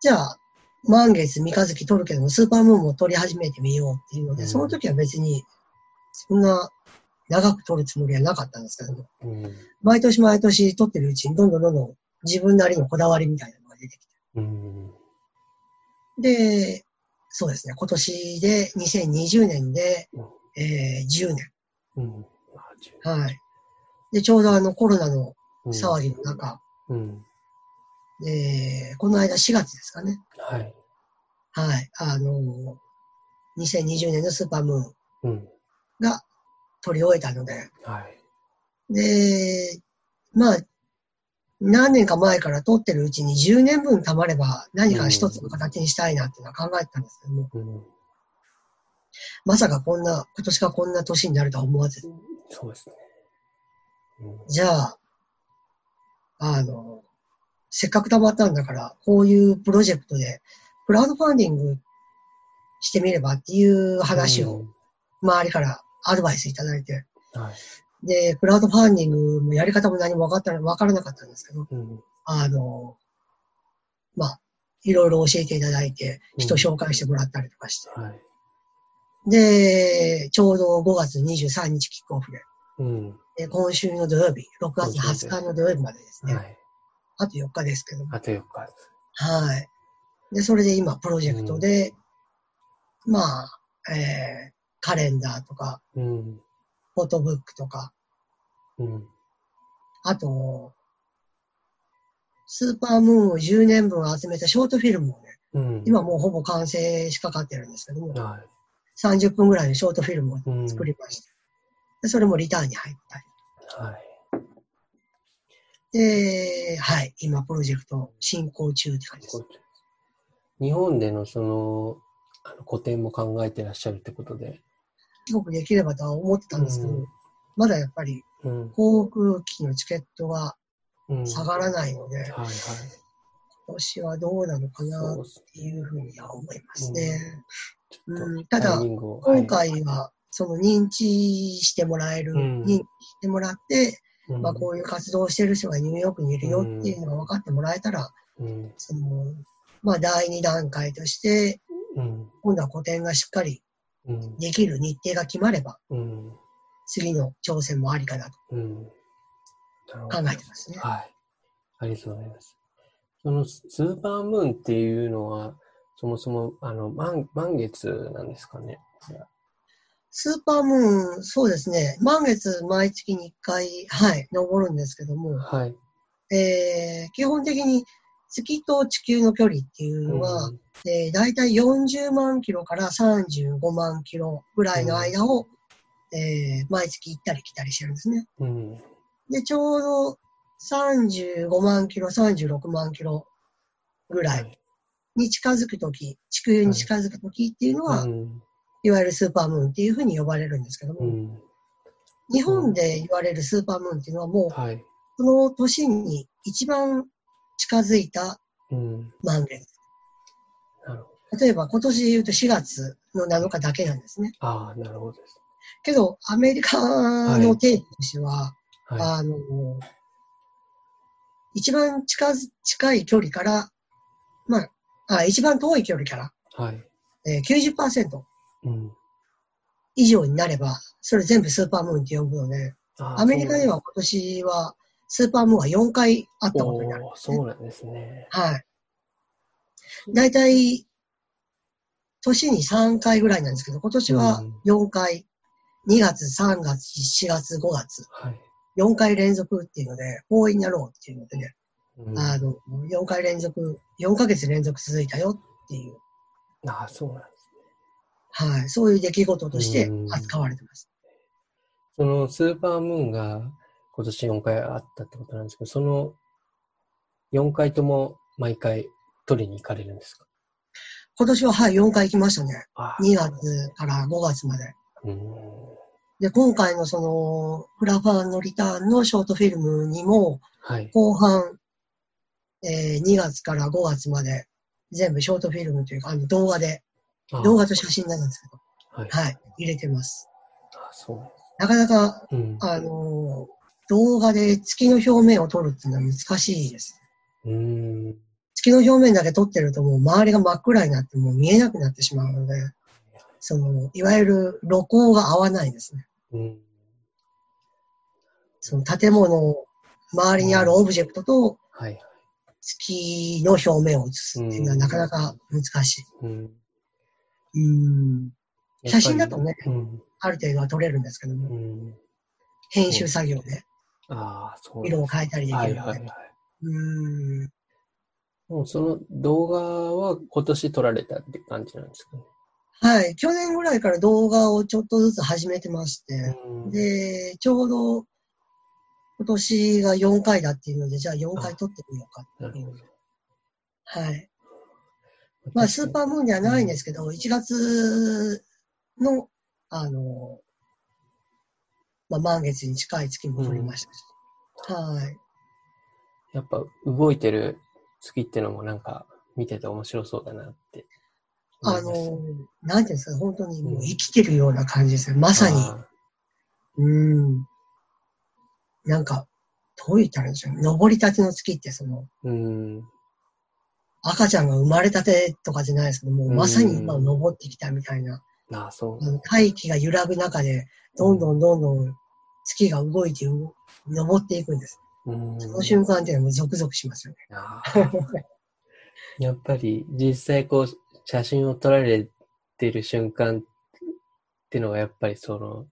じゃあ、満月三日月撮るけども、スーパームーンも撮り始めてみようっていうので、うん、その時は別に、そんな長く撮るつもりはなかったんですけども、うん、毎年毎年撮ってるうちに、どんどんどんどん自分なりのこだわりみたいなのが出てきて。うん、で、そうですね、今年で2020年で、えー、10年。はい。で、ちょうどあのコロナの騒ぎの中、うん、で、この間4月ですかね。はい。はい。あの、2020年のスーパームーンが取り終えたので、はい。で、まあ、何年か前から取ってるうちに10年分貯まれば何か一つの形にしたいなっていうのは考えてたんですけども、うん、まさかこんな、今年がこんな年になるとは思わず。そうですね。うん、じゃあ、あの、せっかく貯まったんだから、こういうプロジェクトで、クラウドファンディングしてみればっていう話を、周りからアドバイスいただいて、はい、で、クラウドファンディングもやり方も何も分かった分からなかったんですけど、うん、あの、まあ、いろいろ教えていただいて、人紹介してもらったりとかして。うんはい、で、ちょうど5月23日キックオフで、うん、で今週の土曜日、6月20日の土曜日までですね。はいあと4日ですけどあと4日。はい。で、それで今、プロジェクトで、うん、まあ、えー、カレンダーとか、うん、フォトブックとか、うん、あと、スーパームーンを10年分集めたショートフィルムをね、うん、今もうほぼ完成しかかってるんですけども、はい、30分ぐらいのショートフィルムを作りました。でそれもリターンに入ったり。はいで、はい、今プロジェクト進行中って感じです。日本でのその、あの個展も考えてらっしゃるってことで。すごくできればとは思ってたんですけど、うん、まだやっぱり航空機のチケットが下がらないので、うんはいはい、今年はどうなのかなっていうふうには思いますね。うん、ただ、今回はその認知してもらえる、認知してもらって、まあ、こういう活動をしてる人がニューヨークにいるよっていうのが分かってもらえたら、そのまあ、第2段階として、今度は個展がしっかりできる日程が決まれば、次の挑戦もありかなと考えてますね。はい。ありがとうございます。そのスーパームーンっていうのは、そもそもあの満満月なんですかね？スーパームーン、そうですね。満月毎月に1回、はい、登るんですけども、はい。えー、基本的に月と地球の距離っていうのは、うん、えー、大体40万キロから35万キロぐらいの間を、うん、えー、毎月行ったり来たりしてるんですね。うん、で、ちょうど35万キロ、36万キロぐらいに近づくとき、地球に近づくときっていうのは、いわゆるスーパームーンっていうふうに呼ばれるんですけども、日本で言われるスーパームーンっていうのはもう、はい、その年に一番近づいた満月。うん、例えば今年言うと4月の7日だけなんですね。ああ、なるほどです。けど、アメリカの定義としては、はい。はい、あの、一番近近い距離から、まあ、あ一番遠い距離から、はい。えー、90%以上になれば、それ全部スーパームーンって呼ぶので、アメリカでは今年はスーパームーンは4回あったことになる、ね、そうなんですね。はい。大体、年に3回ぐらいなんですけど、今年は4回、うん、2月、3月、4月、5月、はい、4回連続っていうので、大いになろうっていうのでね、うん、あの、4回連続、4ヶ月連続続いたよっていう。ああ、そうなんですはい。そういう出来事として扱われてます。そのスーパームーンが今年4回あったってことなんですけど、その4回とも毎回取りに行かれるんですか？今年ははい、4回行きましたね。2月から5月まで。で、今回のその、フラファンのリターンのショートフィルムにも、はい、後半、えー、2月から5月まで全部ショートフィルムというか、あの動画で動画と写真なんですけど、はい、はい、入れてます。あそう。なかなか、うん、あの、動画で月の表面を撮るっていうのは難しいです。うん。月の表面だけ撮ってるともう周りが真っ暗になってもう見えなくなってしまうので、その、いわゆる露光が合わないですね。うん、その建物、周りにあるオブジェクトと、月の表面を写すっていうのはなかなか難しい。うん。うん。写真だとね、うん、ある程度は撮れるんですけども、うん、編集作業で、あそう色を変えたりできるので。はいはいはい、うん。もうその動画は今年撮られたって感じなんですかね？はい。去年ぐらいから動画をちょっとずつ始めてまして、うん、で、ちょうど今年が4回だっていうので、じゃあ4回撮ってみようかっていう。はい。まあ、スーパームーンではないんですけど、1月の、あの、まあ、満月に近い月も撮りましたし、うん、はい。やっぱ動いてる月ってのもなんか見てて面白そうだなって。あの、なんていうんですか、本当にもう生きてるような感じですよ。まさに。うん。なんか、どう言ったらいいんでしょう。登りたての月ってその、うん、赤ちゃんが生まれたてとかじゃないですけども、まさに今登ってきたみたいな。ああそう。大気が揺らぐ中で、どんどんどんどん月が動いて、登っていくんです。その瞬間っていうのもゾクゾクしますよね。<laughs> やっぱり実際こう写真を撮られてる瞬間っていうのがやっぱりその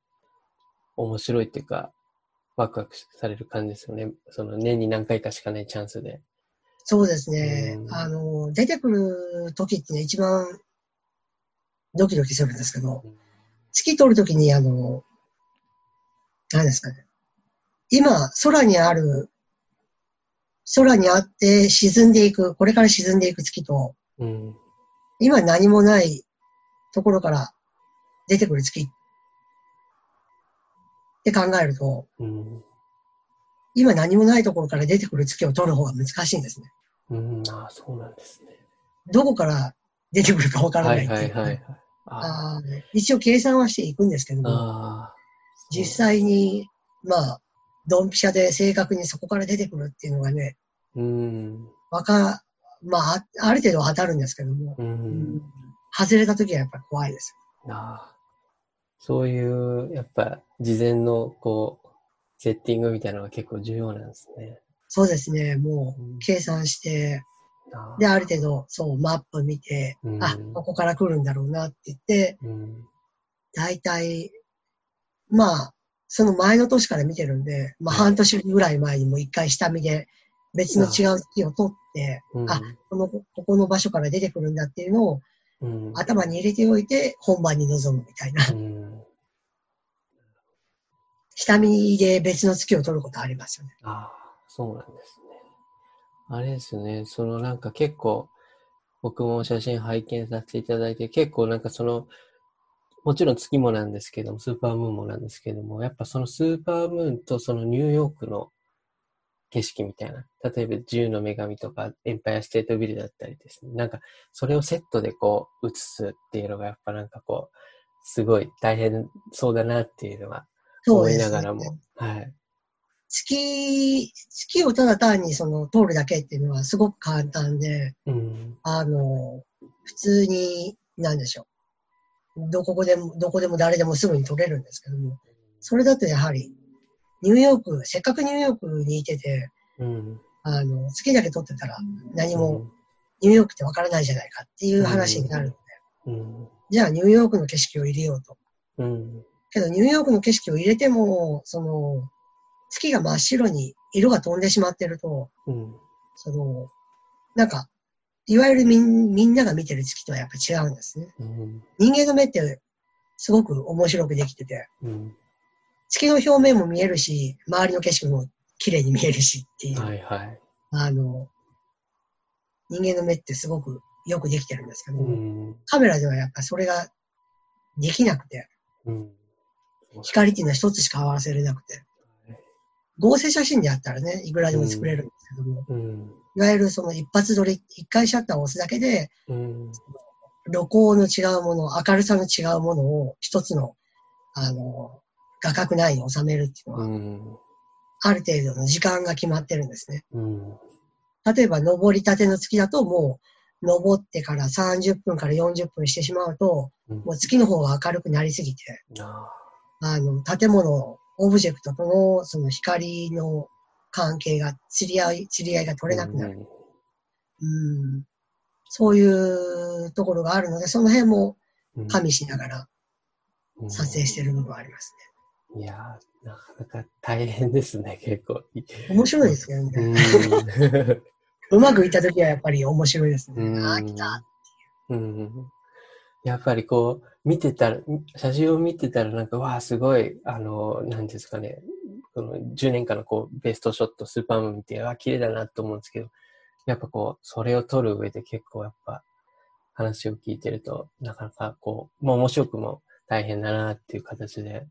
面白いっていうかワクワクされる感じですよね。その年に何回かしかないチャンスで。そうですね。あの、出てくる時ってね、一番ドキドキするんですけど、月取る時に、あの、何ですかね。今、空にある、空にあって沈んでいく、これから沈んでいく月と、うん、今何もないところから出てくる月って考えると、うん、今何もないところから出てくる月を取る方が難しいんですね。うん、ああ、そうなんですね。どこから出てくるかわからないっていう、はいはいはい、あ一応計算はしていくんですけども、実際に、まあ、ドンピシャで正確にそこから出てくるっていうのがね、うん、わか、まあ、ある程度当たるんですけども、うん、外れた時はやっぱり怖いです。あそういう、やっぱ、事前の、こう、セッティングみたいなのが結構重要なんですね。そうですね。もう、計算して、うん、で、ある程度、そう、マップ見て、うん、あ、ここから来るんだろうなって言って、うん、大体、まあ、その前の年から見てるんで、まあ半年ぐらい前にも一回下見で別の違う月を取って、うん、あ、この、ここの場所から出てくるんだっていうのを、うん、頭に入れておいて本番に臨むみたいな。下見で別の月を取ることありますよね。ああ、そうなんですね。あれですね、そのなんか結構、僕も写真拝見させていただいて、結構なんかその、もちろん月もなんですけども、スーパームーンもなんですけども、やっぱそのスーパームーンとそのニューヨークの景色みたいな。例えば、自由の女神とか、エンパイアステートビルだったりですね。なんか、それをセットでこう、映すっていうのが、やっぱなんかこう、すごい大変そうだなっていうのは、思いながらも。ね、はい。月、月をただ単にその通るだけっていうのはすごく簡単で、うん、あの、普通に、なんでしょう。どこでも、どこでも誰でもすぐに取れるんですけども、それだとやはり、ニューヨーク、せっかくニューヨークにいてて、うん、あの、月だけ撮ってたら何もニューヨークってわからないじゃないかっていう話になるので、うん、じゃあニューヨークの景色を入れようと。うん、けどニューヨークの景色を入れても、その、月が真っ白に色が飛んでしまってると、うん、その、なんか、いわゆるみんみんなが見てる月とはやっぱ違うんですね。うん、人間の目ってすごく面白くできてて、うん、月の表面も見えるし、周りの景色も綺麗に見えるしっていう。はいはい。あの、人間の目ってすごくよくできてるんですけど、うん、カメラではやっぱそれができなくて、うん、光っていうのは一つしか合わせれなくて、合成写真であったらね、いくらでも作れるんですけども、うん、いわゆるその一発撮り、一回シャッターを押すだけで、うん、露光の違うもの、明るさの違うものを一つの、あの、画角内に収めるっていうのは、うん、ある程度の時間が決まってるんですね。うん、例えば、登りたての月だともう、登ってから30分から40分してしまうと、うん、もう月の方が明るくなりすぎて、あの、建物、オブジェクトとのその光の関係が、釣り合い、釣り合いが取れなくなる。うん、そういうところがあるので、その辺も加味しながら撮影してる部分はありますね。いやなかなか大変ですね、結構。面白いですよね。<laughs> <laughs> うまくいったときはやっぱり面白いですね。ああ、来たっていう。うんやっぱりこう、見てたら、写真を見てたらなんか、わあ、すごい、あの、なんですかね、この10年間のこう、ベストショット、スーパームーン見て、わあ、綺麗だなと思うんですけど、やっぱこう、それを撮る上で結構やっぱ、話を聞いてると、なかなかこう、もう面白くも大変だなっていう形で、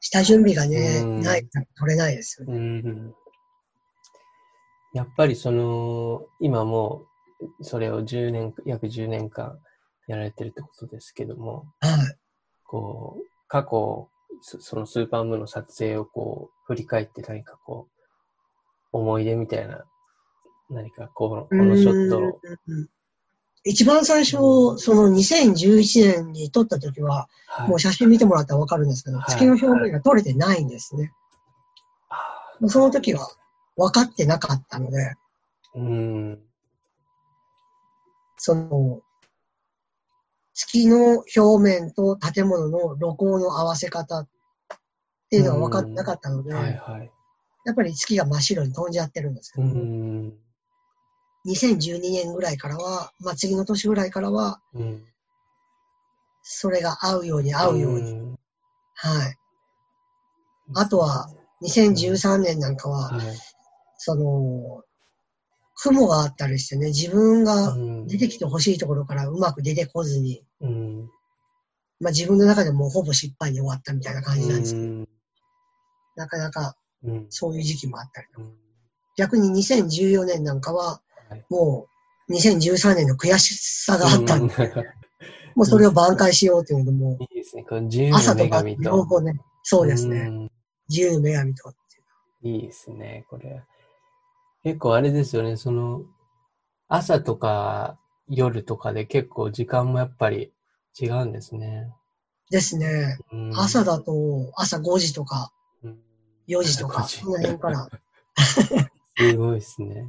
下準備がね、ないと取れないですよね。やっぱりその、今もそれを10年、約10年間やられてるってことですけども、はい。こう、過去、そのスーパームーンの撮影をこう、振り返って何かこう、思い出みたいな、何かこの、このショットの、一番最初、その2011年に撮った時は、はい、もう写真見てもらったらわかるんですけど、はい、月の表面が撮れてないんですね。はい、その時は分かってなかったので、うん、その、月の表面と建物の露光の合わせ方っていうのは分かってなかったので、はいはい、やっぱり月が真っ白に飛んじゃってるんですけど、うん。2012年ぐらいからは、まあ次の年ぐらいからは、うん、それが合うように合うように。うん、はい。あとは、2013年なんかは、はい、その、雲があったりしてね、自分が出てきてほしいところからうまく出てこずに、うん、まあ自分の中でもほぼ失敗に終わったみたいな感じなんですけど、うん、なかなかそういう時期もあったりとか。逆に2014年なんかは、もう2013年の悔しさがあったんで、<laughs> もうそれを挽回しようというのも、いいですね。この自由の女神と。両方ね、そうですね。自由の女神といいですね、これ。結構あれですよね、その、朝とか夜とかで結構時間もやっぱり違うんですね。ですね。朝だと朝5時とか、4時とか、その辺から。<laughs> すごいですね。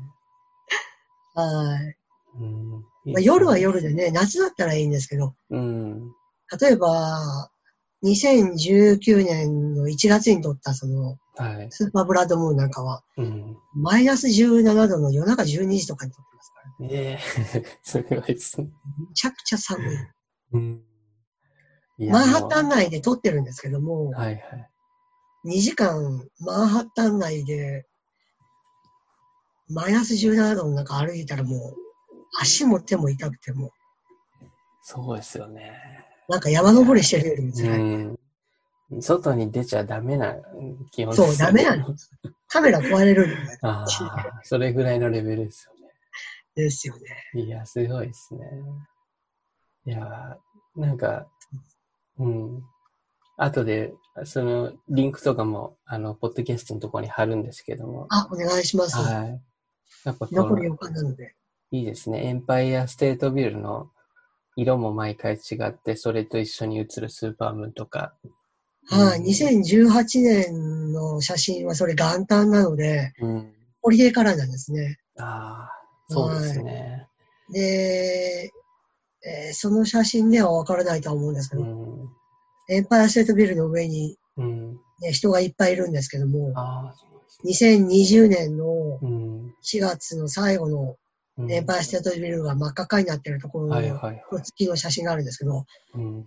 はい。うんまあ、夜は夜でね、夏だったらいいんですけど、うん、例えば、2019年の1月に撮ったその、はい。スーパーブラッドムーンなんかは、うん。マイナス17度の夜中12時とかに撮ってますからね。ええすごいですね。めちゃくちゃ寒い。うん。マンハッタン内で撮ってるんですけども、はいはい。2時間マンハッタン内で、マイナス17度の中歩いたらもう、足も手も痛くても。そうですよね。なんか山登りしてるよりも辛い。うん外に出ちゃダメな基本です、ね、そう、ダメなの。カメラ壊れるんだよ。ああ、それぐらいのレベルですよね。ですよね。いや、すごいですね。いや、なんか、うん。後で、その、リンクとかも、あの、ポッドキャストのところに貼るんですけども。あ、お願いします。はい。やっぱ残り予感なので。いいですね。エンパイアステートビルの色も毎回違って、それと一緒に写るスーパームーンとか。はい、うん、2018年の写真はそれ元旦なので、うん、ホリデーカラーなんですね。ああ、そうですね。で、えー、その写真ではわからないとは思うんですけど、うん、エンパイアステートビルの上に、ね、人がいっぱいいるんですけども、2020年の4月の最後のエンパイアステートビルが真っ赤っかになってるところの月の写真があるんですけど、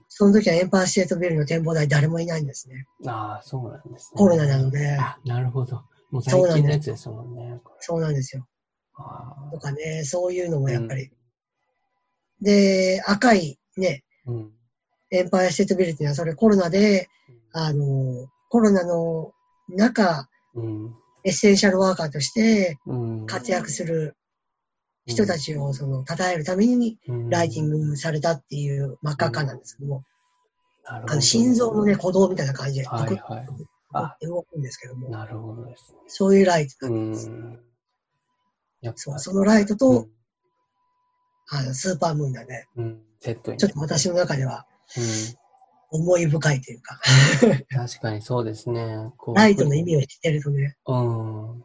その時はエンパイアステートビルの展望台誰もいないんですね。ああ、そうなんですね。コロナなので。あ、なるほど。もう最近のやつですもんね。そうなんですよ。とかね、そういうのもやっぱり。で、赤いね、エンパイアステートビルっていうのはそれコロナで、あの、コロナの中、エッセンシャルワーカーとして活躍する人たちをその称えるためにライティングされたっていう真っ赤っかなんですけども、あの心臓のね、鼓動みたいな感じで、はいはい、動くんですけども、なるほどです、ね、そういうライトなんです。そうそのライトと、うん、あのスーパームーンだね、うん、ちょっと私の中では、うん、思い深いというか。<laughs> 確かにそうですね。ライトの意味を知ってるとね。うん。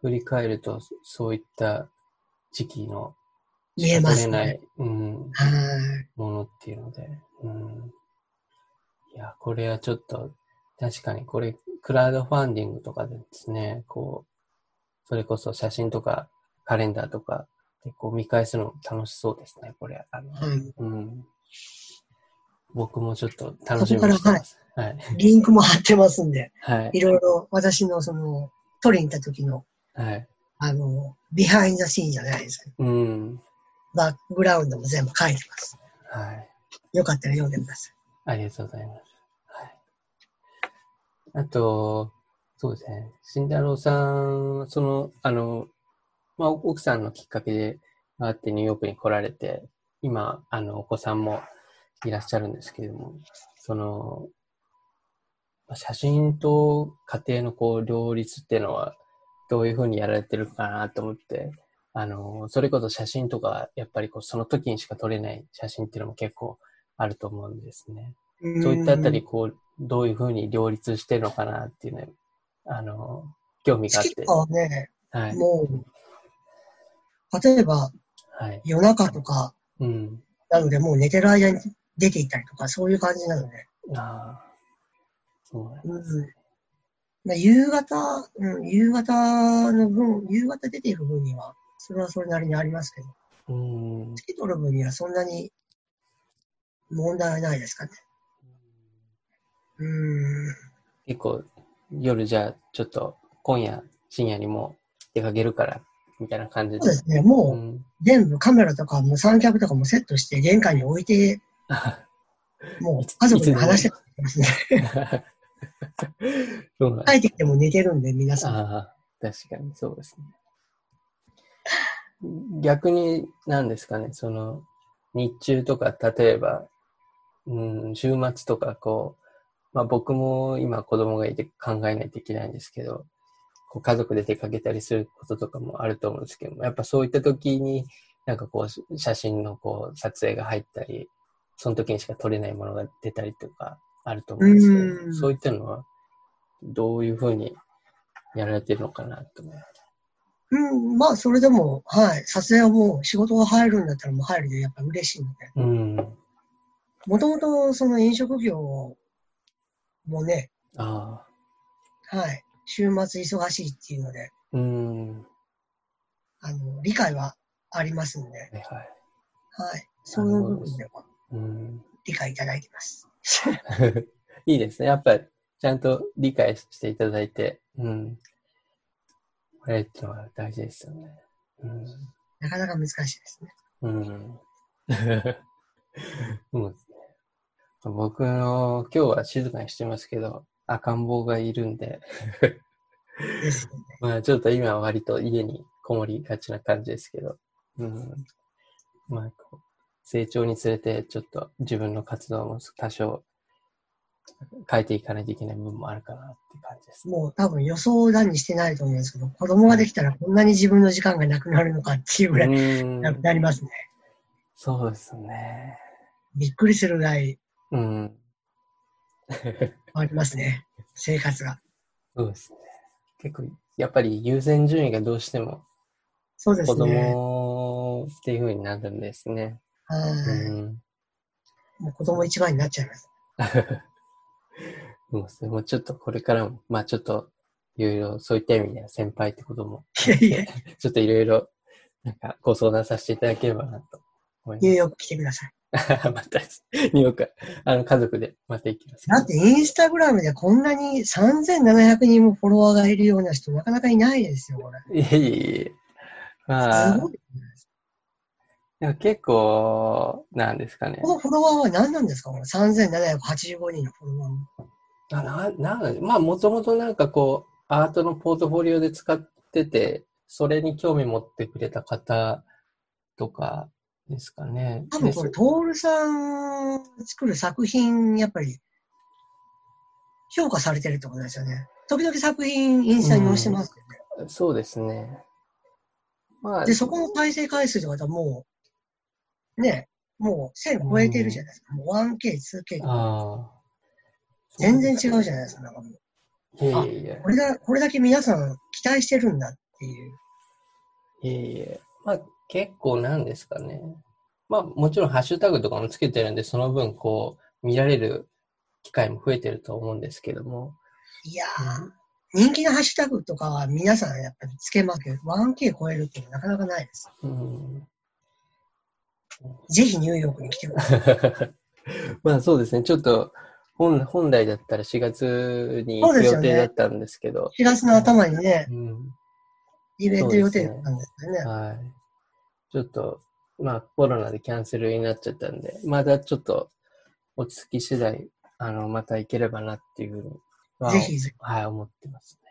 振り返ると、そういった時期の見えますね。ない、うん、ものっていうので、うん。いや、これはちょっと、確かにこれ、クラウドファンディングとかでですね、こう、それこそ写真とかカレンダーとかでこう見返すの楽しそうですね、これ。あの、はい、うん。僕もちょっと楽しみにしてます。はい、はい。リンクも貼ってますんで、はい。いろいろ私のその、取りに行った時の、はい。あの、ビハインドシーンじゃないですか。うん。バックグラウンドも全部書いてます。はい。よかったら読んでください。ありがとうございます。はい。あと、そうですね。慎太郎さん、その、あの、まあ、奥さんのきっかけで、あってニューヨークに来られて、今、あの、お子さんもいらっしゃるんですけれども、その、写真と家庭のこう両立っていうのは、どういうふうにやられてるかなと思って、あの、それこそ写真とか、やっぱりこう、その時にしか撮れない写真っていうのも結構あると思うんですね。そういったあたり、こう、どういうふうに両立してるのかなっていうね、あの、興味があって。はね、はい、もう、例えば、はい、夜中とか、うん、なのでもう寝てる間に出ていったりとか、そういう感じなので。ああ。そうなんですね。うんまあ、夕方、うん、夕方の分、夕方出ていく分には、それはそれなりにありますけど、うん。月取る分にはそんなに問題はないですかね。うん。結構、夜じゃあ、ちょっと今夜、深夜にも出かけるから、みたいな感じで。そうですね。もう、全部カメラとかも三脚とかもセットして玄関に置いて、<laughs> もう家族に話してますね。<laughs> <laughs> <laughs> 帰ってきても寝てるんで、皆さん。ああ、確かにそうですね。逆に何ですかね、その、日中とか、例えば、うん、週末とか、こう、まあ僕も今子供がいて考えないといけないんですけど、こう家族で出かけたりすることとかもあると思うんですけども、やっぱそういった時に、なんかこう、写真のこう、撮影が入ったり、その時にしか撮れないものが出たりとか、あると思うんですけど、そういったのは、どういうふうにやられてるのかなと思います。うん、まあ、それでも、はい、撮影はもう仕事が入るんだったらもう入るでやっぱ嬉しいので。うん。もともとその飲食業もね、あはい、週末忙しいっていうので、うん。あの、理解はありますんで、はい、はい。そういう部分でも、理解いただいてます。<laughs> いいですね。やっぱり、ちゃんと理解していただいて、うん。これってのは大事ですよね。うん、なかなか難しいですね。うん。<laughs> そうですね。僕の、今日は静かにしてますけど、赤ん坊がいるんで <laughs> まあちょっと今は割と家にこもりがちな感じですけど、うん。まあ成長につれてちょっと自分の活動も多少変えていかないといけない部分もあるかなって感じです、ね。もう多分予想だにしてないと思うんですけど、子供ができたらこんなに自分の時間がなくなるのかっていうぐらいなくなりますね。そうですね。びっくりするぐらい。うん。ありますね。生活が。そうですね。結構、やっぱり優先順位がどうしても、そうですね。子供っていうふうになるんですね。はい、うん。もう子供一番になっちゃいます。<laughs> もうもうちょっとこれからも、まあちょっと、いろいろそういった意味では先輩ってことも、いやいや <laughs> ちょっといろいろ、なんかご相談させていただければなと思います。ニューヨーク来てください。<laughs> また、ニューヨーク、あの、家族でまた行きます。だってインスタグラムでこんなに3700人もフォロワーがいるような人なかなかいないですよ、これ。いえいえいえ。まあ、すごい結構、なんですかね。このフォロワーは何なんですか？この3785人のフォロワーあな、な、まあ、もともとなんかこう、アートのポートフォリオで使ってて、それに興味持ってくれた方とかですかね。多分これ、トールさん作る作品、やっぱり、評価されてるってことですよね。時々作品、インスタに載せてますけどね、うん。そうですね。まあ、で、そこの再生回数とかもう、ね、もう1000超えてるじゃないですか。うん、もう 1K、2K とか。全然違うじゃないですか、なんかもう。いやいやこれだ、これだけ皆さん期待してるんだっていう。いやいやまあ結構なんですかね。まあもちろんハッシュタグとかもつけてるんで、その分こう見られる機会も増えてると思うんですけども。いやー、人気のハッシュタグとかは皆さんやっぱりつけますけど、1K 超えるってなかなかないです。うん、ぜひニューヨークに来てください。<laughs> まあそうですね、ちょっと本本来だったら4月に行く予定だったんですけど。ね、4月の頭にね、うん、イベント予定だったんですよね。ねはい。ちょっと、まあコロナでキャンセルになっちゃったんで、まだちょっと落ち着き次第、あの、また行ければなっていうふうにぜひぜひ。はい、思ってますね。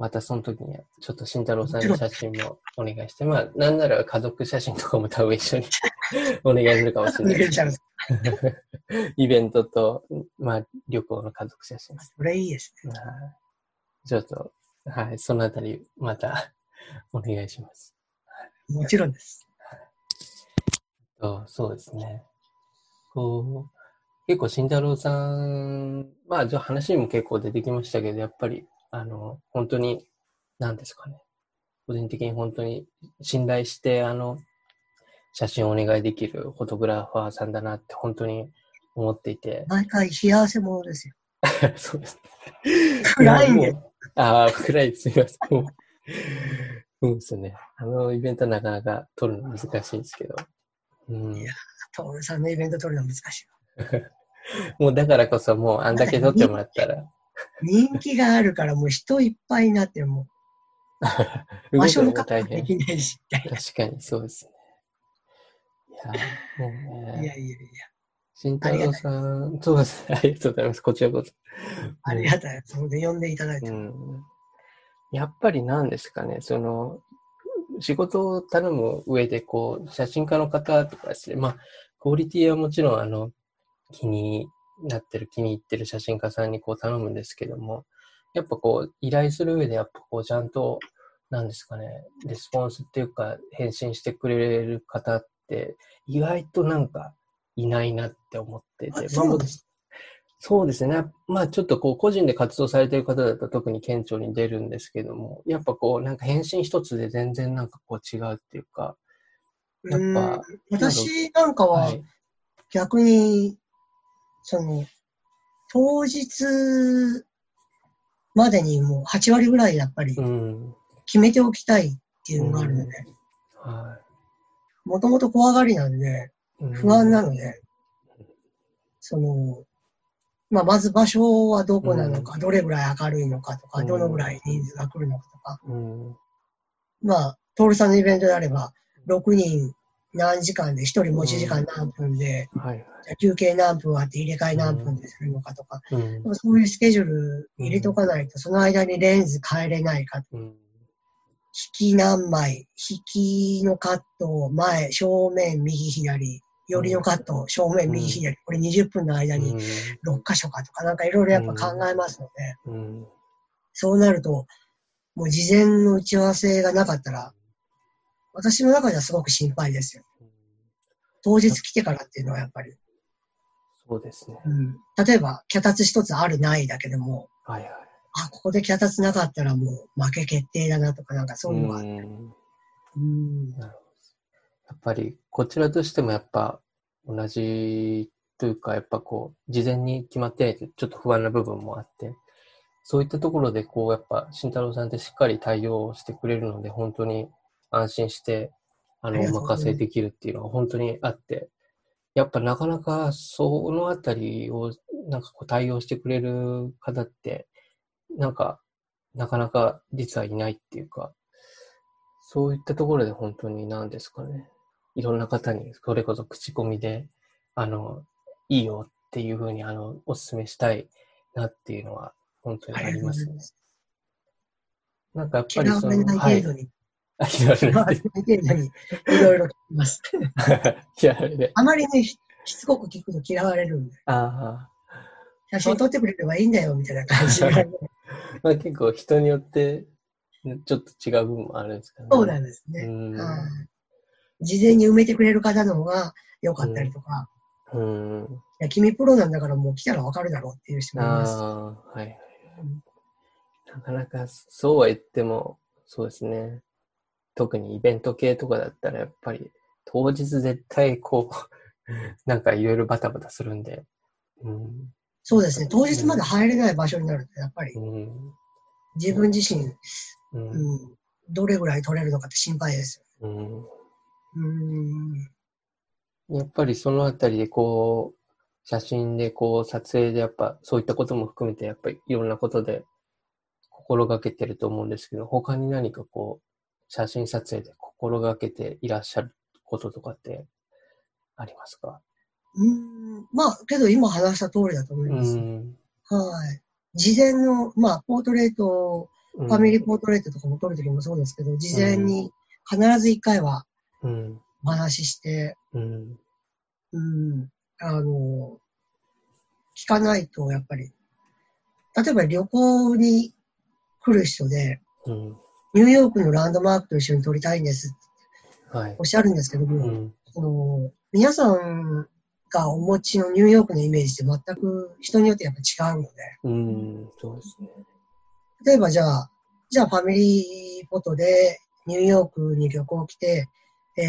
またその時には、ちょっと慎太郎さんの写真もお願いして、まあ、なんなら家族写真とかも多分一緒に <laughs> お願いするかもしれない。イベントと、まあ、旅行の家族写真。それいいですね。ちょっと、はい、そのあたり、またお願いします。もちろんです。そうそうですね。こう、結構慎太郎さん、まあ、じゃ話にも結構出てきましたけど、やっぱり、あの、本当に、何ですかね。個人的に本当に信頼して、あの、写真をお願いできるフォトグラファーさんだなって本当に思っていて。毎回幸せ者ですよ。<laughs> そうです。暗いんで。ああ、暗いすみません。そうですね。あのイベントなかなか撮るの難しいんですけど。うん、いや、トールさんのイベント撮るの難しい。<laughs> もうだからこそもうあんだけ撮ってもらったら。人気があるからもう人いっぱいになってもう。<laughs> 場所の確保できないし。確かにそうですね。いや、もうね。いやいやいや。慎太郎さん、そうですね。ありがとうございます。こちらこそ。ありがたい。それで呼んでいただいて。うん、やっぱり何ですかね、その、仕事を頼む上で、こう、写真家の方とかですね、まあ、クオリティはもちろん、あの、気になってる、気に入ってる写真家さんにこう頼むんですけども、やっぱこう、依頼する上でやっぱこう、ちゃんと、なんですかね、レスポンスっていうか、返信してくれる方って、意外となんか、いないなって思ってて、まあ、そうですね。まあちょっとこう個人で活動されてる方だと特に顕著に出るんですけども、やっぱこうなんか返信一つで全然なんかこう違うっていうか、やっぱ。私なんかは逆にその、当日までにもう8割ぐらいやっぱり決めておきたいっていうのがあるので、もともと怖がりなんで、不安なので、その、まあ、まず場所はどこなのか、どれぐらい明るいのかとか、どのぐらい人数が来るのかとか、まあ、トールさんのイベントであれば、6人何時間で、1人持ち時間何分で、休憩何分あって入れ替え何分でするのかとか、そういうスケジュール入れとかないと、その間にレンズ変えれないか、引き何枚、引きのカット、前、正面、右、左、寄りのカット、正面、右、左、これ20分の間に6箇所かとか、なんかいろいろやっぱ考えますので、そうなると、もう事前の打ち合わせがなかったら、私の中ではすごく心配ですよ。当日来てからっていうのはやっぱり。そうですね。うん、例えば、脚立一つあるないだけでも、はいはい、あ、ここで脚立なかったらもう負け決定だなとか、なんかそういうのがあって。うんやっぱり、こちらとしてもやっぱ同じというか、やっぱこう、事前に決まってないとちょっと不安な部分もあって、そういったところでこう、やっぱ慎太郎さんってしっかり対応してくれるので、本当に安心して、あの、お任せできるっていうのが本当にあって、やっぱなかなかそのあたりをなんかこう対応してくれる方って、なんか、なかなか実はいないっていうか、そういったところで本当に何ですかね。いろんな方に、それこそ口コミで、あの、いいよっていうふうに、あの、お勧めしたいなっていうのは、本当にありますね。なんかやっぱりその、はい。あ、嫌われない。いろいろ聞きます。<laughs> 嫌われない。あまりね、しつこく聞くと嫌われるんで。ああ。写真撮ってくれればいいんだよ、みたいな感じ <laughs> まあ結構人によって、ちょっと違う部分もあるんですかね。そうなんですね。事前に埋めてくれる方の方が良かったりとか。うん。いや、君プロなんだからもう来たらわかるだろうっていう人もいます。ああ、はい。なかなかそうは言っても、そうですね。特にイベント系とかだったらやっぱり当日絶対こう <laughs> なんかいろいろバタバタするんで。うん、そうですね。当日まで入れない場所になるとやっぱり、うん、自分自身、うん、うん、どれぐらい取れるのかって心配です。よ。うん。やっぱりそのあたりでこう、写真でこう、撮影でやっぱそういったことも含めてやっぱりいろんなことで心がけてると思うんですけど、他に何かこう、写真撮影で心がけていらっしゃることとかってありますか？うん、まあ、けど今話した通りだと思います。はい。事前の、まあ、ポートレート、ファミリーポートレートとかも撮るときもそうですけど、事前に必ず一回はお話しして、うん、うん、あの、聞かないと、やっぱり、例えば旅行に来る人で、うん、ニューヨークのランドマークと一緒に撮りたいんです。はい、おっしゃるんですけども、うん、その皆さんがお持ちのニューヨークのイメージって全く人によってやっぱ違うので、うん、そうですね。例えばじゃあ、じゃあファミリーフォトでニューヨークに旅行来て、えー、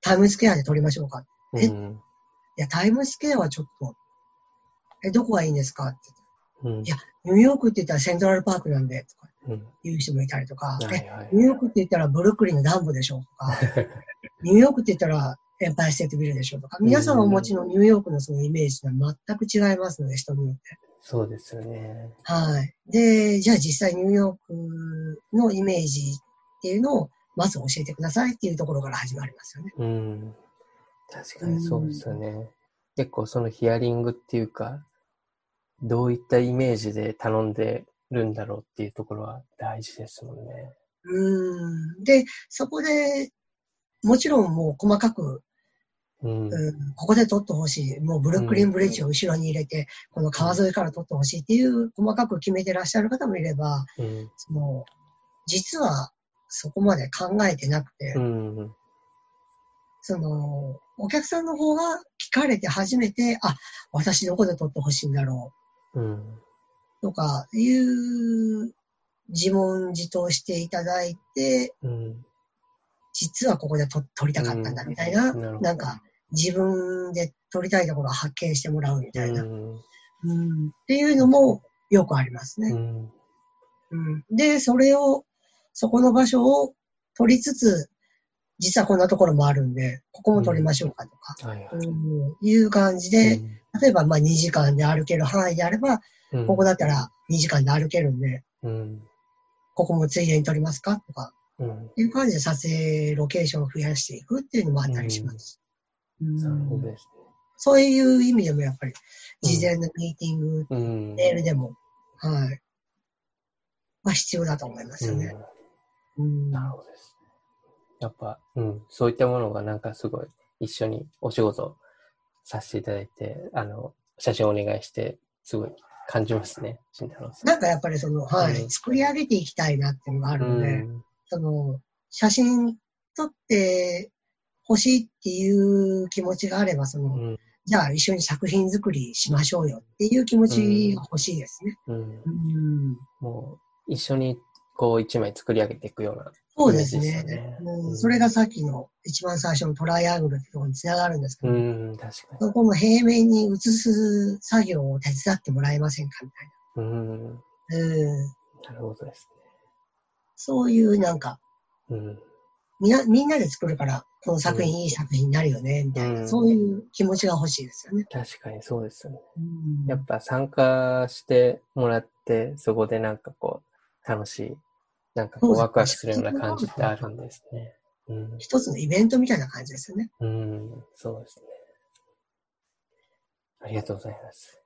タイムスケアで撮りましょうか。うん、え、いや、タイムスケアはちょっと、え、どこがいいんですかって言って、うん、いや、ニューヨークって言ったらセントラルパークなんで、とか言う人もいたりとか、うん、え、ニューヨークって言ったらブルックリンのダンボでしょうとか、<laughs> ニューヨークって言ったらエンパイステートビルでしょうとか、皆さんお持ちのニューヨークのそのイメージは全く違いますので、人によって。そうですよね。はい。で、じゃあ実際ニューヨークのイメージっていうのをまず教えてくださいっていうところから始まりますよね。うん。確かにそうですよね。うん、結構そのヒアリングっていうか、どういったイメージで頼んでるんだろうっていうところは大事ですもんね。うん。で、そこで、もちろんもう細かく、うん、うん、ここで撮ってほしい。もうブルックリンブリッジを後ろに入れて、うん、この川沿いから撮ってほしいっていう細かく決めてらっしゃる方もいれば、うん、その実はそこまで考えてなくて、うん、その、お客さんの方が聞かれて初めて、あ、私どこで撮ってほしいんだろう。うんとかいう自問自答していただいて、うん、実はここで撮りたかったんだみたいな、うん、ななんか自分で撮りたいところを発見してもらうみたいな、うん、うん、っていうのもよくありますね。うん、うん、で、それを、そこの場所を取りつつ、実はこんなところもあるんで、ここも取りましょうかとか、はいはい、いう感じで、例えばまあ2時間で歩ける範囲であれば、ここだったら2時間で歩けるんで、ここもついでに取りますか？とか、いう感じで撮影ロケーションを増やしていくっていうのもあったりします。なるほどですね。そういう意味でもやっぱり、事前のミーティング、メールでも、はい。は必要だと思いますよね。なるほどです。やっぱ、うん、そういったものがなんかすごい一緒にお仕事させていただいて、あの、写真をお願いして、すごい感じますね、慎太郎さん。なんかやっぱりその、はい、うん、作り上げていきたいなっていうのがあるので、うん、その、写真撮って欲しいっていう気持ちがあれば、その、うん、じゃあ一緒に作品作りしましょうよっていう気持ちが欲しいですね。うん。もう、一緒にこう一枚作り上げていくような、ね、そうですね。うん、それがさっきの一番最初のトライアングルってところにつながるんですけど、うん、確かに。そこの平面に移す作業を手伝ってもらえませんかみたいな。うん。うん。なるほどですね。そういうなんか、うん、みんな、みんなで作るから、この作品いい作品になるよね、みたいな、うん、そういう気持ちが欲しいですよね。確かにそうですよね。うん、やっぱ参加してもらって、そこでなんかこう、楽しい、なんかこうワクワクするような感じってあるんですね。うん、一つのイベントみたいな感じですよね。うん、そうですね。ありがとうございます。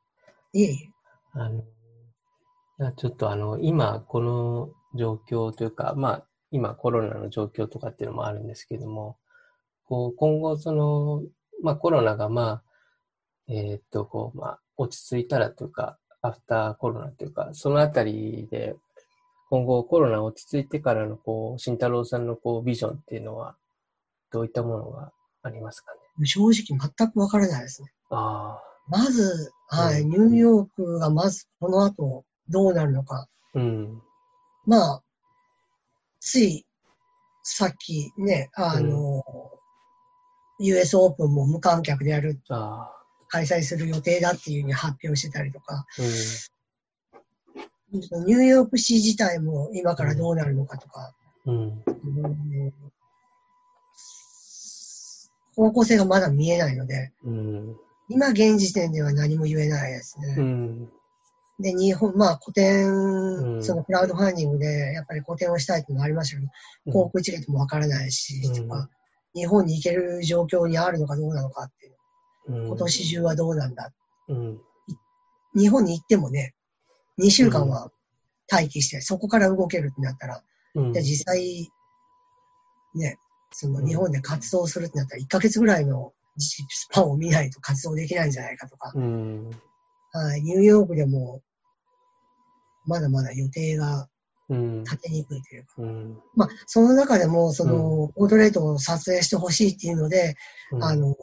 いえいえ。あの、ちょっとあの、今、この状況というか、まあ、今コロナの状況とかっていうのもあるんですけども、こう今後その、まあコロナがまあ、えー、っと、こう、まあ落ち着いたらというか、アフターコロナというか、そのあたりで、今後コロナ落ち着いてからのこう、慎太郎さんのこう、ビジョンっていうのは、どういったものがありますかね？正直全くわからないですね。あまず、はい、うん、ニューヨークがまずこの後どうなるのか。うん、まあ、つい、さっきね、あの、うん、US オープンも無観客でやる、開催する予定だっていうふうに発表してたりとか、うん、ニューヨーク市自体も今からどうなるのかとか、うん、方向性がまだ見えないので、うん、今現時点では何も言えないですね。うん。で、日本、まあ、個展、うん、そのクラウドファンディングで、やっぱり個展をしたいっていうのもありましたけど、航空チケットもわからないし、うん、とか、日本に行ける状況にあるのかどうなのかっていう。うん、今年中はどうなんだ。うん、日本に行ってもね、2週間は待機して、そこから動けるってなったら、で実際、ね、その日本で活動するってなったら1ヶ月ぐらいのスパンを見ないと活動できないんじゃないかとか、はい、ニューヨークでもまだまだ予定が立てにくいというか、うん、まあ、その中でも、その、ポートレートを撮影してほしいっていうので、うん、あの、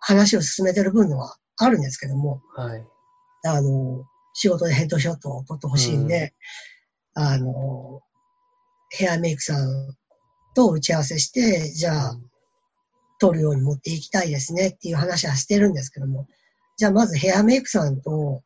話を進めてる分のはあるんですけども、はい、あの、仕事でヘッドショットを撮ってほしいんで、うん、あの、ヘアメイクさんと打ち合わせして、じゃあ、撮るように持っていきたいですねっていう話はしてるんですけども、じゃあまずヘアメイクさんと、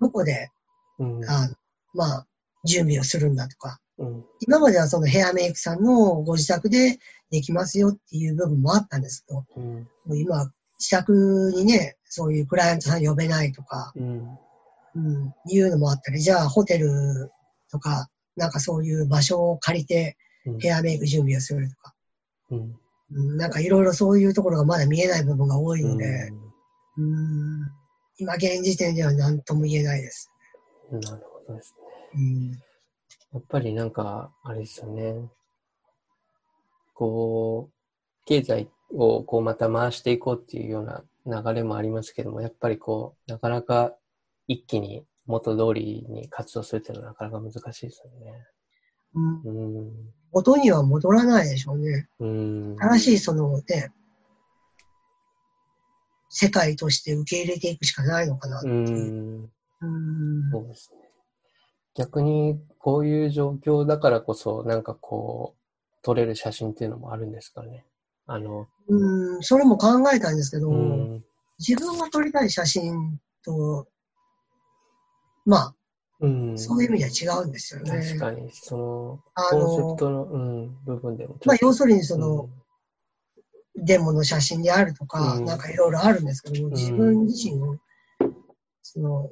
どこでうん、あまあ、準備をするんだとか、うん、今まではそのヘアメイクさんのご自宅でできますよっていう部分もあったんですけど、うん、今、自宅にね、そういうクライアントさん呼べないとか、うん、うん、いうのもあったり、じゃあホテルとか、なんかそういう場所を借りてヘアメイク準備をするとか、うん、うん、なんかいろいろそういうところがまだ見えない部分が多いので、うん、今現時点では何とも言えないです。なるほどですね。うん、やっぱりなんか、あれですよね。こう、経済をこうまた回していこうっていうような流れもありますけども、やっぱりこう、なかなか一気に元通りに活動するっていうのはなかなか難しいですよね。うん。うん、元には戻らないでしょうね。うん。新しいそのね、世界として受け入れていくしかないのかなっていう。うんそうですね。逆にこういう状況だからこそ、なんかこう、撮れる写真っていうのもあるんですかね。あの。うん、それも考えたんですけど、自分が撮りたい写真とまあ、うん、そういう意味では違うんですよね。確かに、その、コンセプトの、うん、部分でも。まあ、要するにその、うん、デモの写真であるとか、うん、なんかいろいろあるんですけども、自分自身を、その、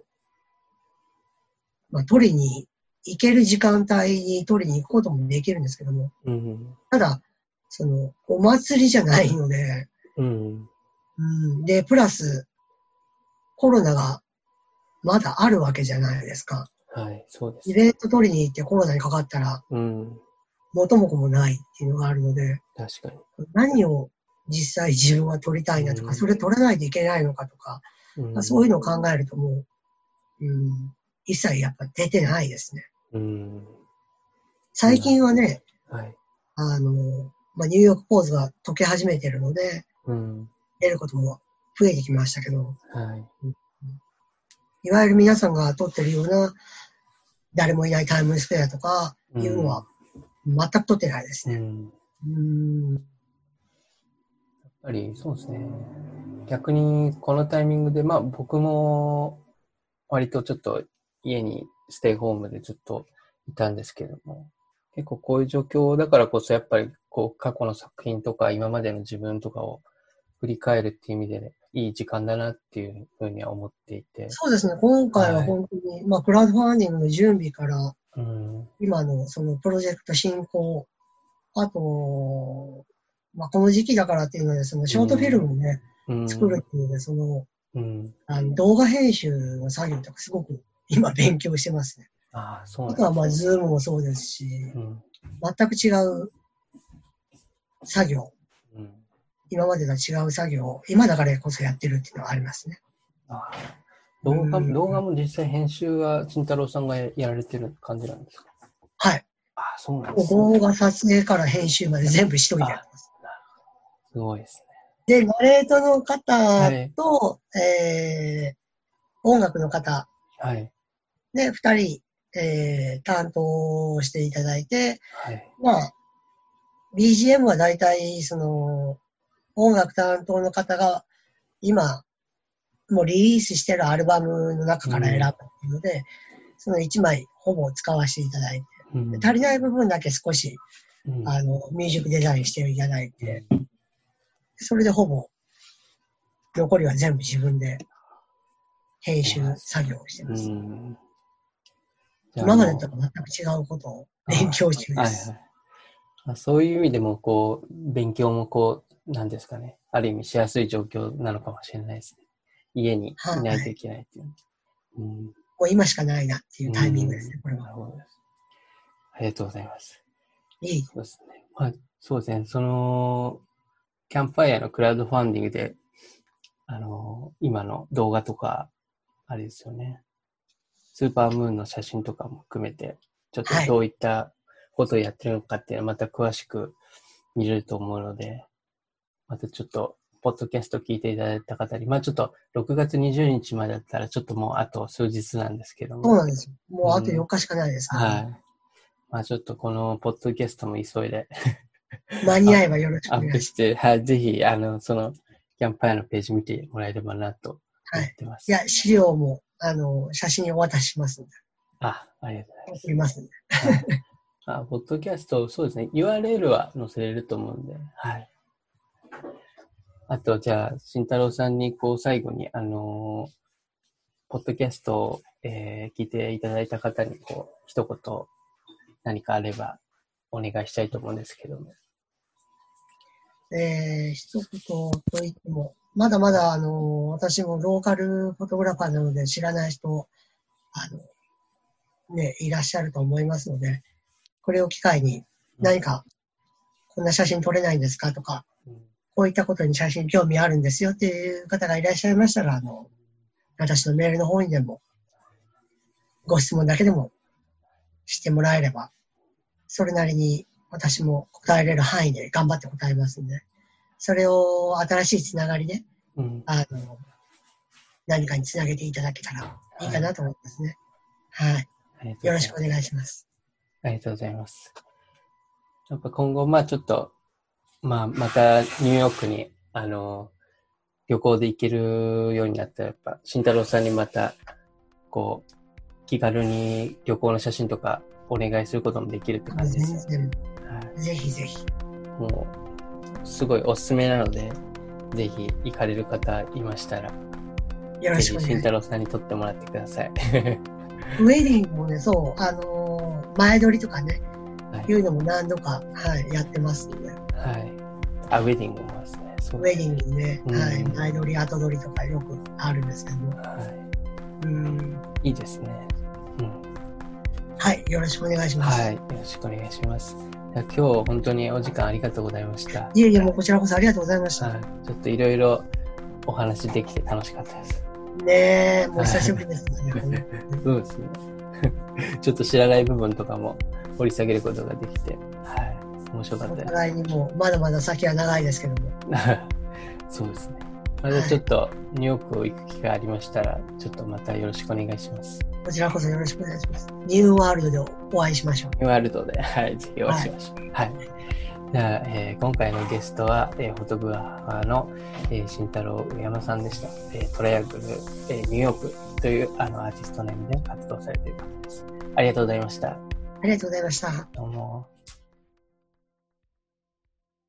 まあ、取りに行ける時間帯に取りに行くこともできるんですけども、うん、ただ、その、お祭りじゃないので、うん、うん、で、プラス、コロナがまだあるわけじゃないですか。はい、そうです。イベント取りに行ってコロナにかかったら、うん。元も子もないっていうのがあるので、確かに。何を実際自分は取りたいなとか、うん、それ取らないといけないのかとか、うん、そういうのを考えるともう、うん、一切やっぱ出てないですね。うん、最近はね、はい、あの、まあ、ニューヨークポーズが解け始めてるので、うん、出ることも増えてきましたけど、はい、いわゆる皆さんが撮ってるような、誰もいないタイムスクエアとかいうのは、全く撮ってないですね。うん。うんやっぱりそうですね。逆にこのタイミングで、まあ僕も割とちょっと家にステイホームでずっといたんですけども、結構こういう状況だからこそやっぱりこう過去の作品とか今までの自分とかを振り返るっていう意味で、ね、いい時間だなっていうふうには思っていて。そうですね。今回は本当に、はい、まあ、クラウドファンディングの準備から、うん、今のそのプロジェクト進行、あと、まあ、この時期だからっていうので、そのショートフィルムをね、うん、作るっていうので、その、うん、あの動画編集の作業とかすごく今勉強してますね。ああ、そうあとはまあ、ズームもそうですし、うん、全く違う作業今までと違う作業を今だからこそやってるっていうのはありますね。あ動画動画も実際編集は慎太郎さんがやられてる感じなんですか？はい。あそうなんです、ね、動画撮影から編集まで全部一人でやってます。すごいですね。で、ナレートの方と、はい、えー、音楽の方、はい、で、二人、えー、担当していただいて、はい、まあ、BGM は大体、その、音楽担当の方が今、もうリリースしてるアルバムの中から選ぶっていうので、うん、その1枚ほぼ使わせていただいて、うん、足りない部分だけ少し、うん、あの、ミュージックデザインしていただいて、それでほぼ、残りは全部自分で編集作業をしてます。今までとは全く違うことを勉強中です。はいはい、そういう意味でも、こう、勉強もこう、なんですかね、ある意味しやすい状況なのかもしれないですね。家にいないといけないっていう。はいうん、もう今しかないなっていうタイミングですね、これは。ありがとうございます。いい。そうですね。まあ、そうですね。その、キャンプファイヤーのクラウドファンディングで、あの、今の動画とか、あれですよね。スーパームーンの写真とかも含めて、ちょっとどういったことをやってるのかっていうのはまた詳しく見れると思うので、またちょっと、ポッドキャスト聞いていただいた方に、まあちょっと、6月20日までだったら、ちょっともうあと数日なんですけども。そうなんですよ。もうあと4日しかないですね、うん、はい。まあちょっとこのポッドキャストも急いで <laughs> 間に合えばよろしくお願いします。アップして、はい、ぜひ、あの、その、キャンプファイアのページ見てもらえればなと思ってます。はい、いや、資料も、あの、写真をお渡ししますんで。あ、ありがとうございます。送りますんで。はい、あ、ポッドキャスト、そうですね。URL は載せれると思うんで、はい。あと、じゃあ、慎太郎さんに、こう、最後に、あのー、ポッドキャストを、えー、聞いていただいた方に、こう、一言、何かあれば、お願いしたいと思うんですけども。えー、一言と言っても、まだまだ、あの、私もローカルフォトグラファーなので知らない人、あの、ね、いらっしゃると思いますので、これを機会に何か、こんな写真撮れないんですかとか、こういったことに写真興味あるんですよっていう方がいらっしゃいましたら、あの、私のメールの方にでも、ご質問だけでもしてもらえれば、それなりに私も答えれる範囲で頑張って答えますんで、それを新しいつながりで、うん、あの、何かにつなげていただけたらいいかなと思いますね。はい。はい、よろしくお願いします。ありがとうございます。やっぱ今後、まあちょっと、まあ、またニューヨークに、あの、旅行で行けるようになったら、やっぱ、慎太郎さんにまた、こう、気軽に旅行の写真とかお願いすることもできるって感じですよ、ね。はい、ぜひぜひ。もう、すごいおすすめなので、ぜひ行かれる方いましたら、よろしくお願いします。慎太郎さんに撮ってもらってください。<laughs> ウェディングもね、そう、あのー、前撮りとかね、はい、いうのも何度か、はい、やってますんで。はい。あ、ウェディングもですね。ウェディングね、うん、はい、前撮り、後撮りとかよくあるんですけども。はい。うん。いいですね。うん。はい、よろしくお願いします。はい、よろしくお願いします。今日本当にお時間ありがとうございました。いえいえ、もうこちらこそありがとうございました。はい、ちょっといろいろお話できて楽しかったです。ねえ、もう久しぶりですね。<laughs> そうですね。<laughs> ちょっと知らない部分とかも掘り下げることができて、はい、面白かったです。お互いにもまだまだ先は長いですけども。<laughs> そうですね。またちょっとニューヨークを行く機会ありましたら、ちょっとまたよろしくお願いします。こちらこそよろしくお願いします。ニューワールドでお会いしましょう。ニューワールドで、<laughs> はい、ぜひお会いしましょう。はい、はいじゃあ、えー、今回のゲストは、えー、フォトグラファーの、えー、慎太郎上山さんでした。えー、トライアングル、えー、ニューヨークというあのアーティストネームで活動されている方です。ありがとうございました。ありがとうございました。どうも。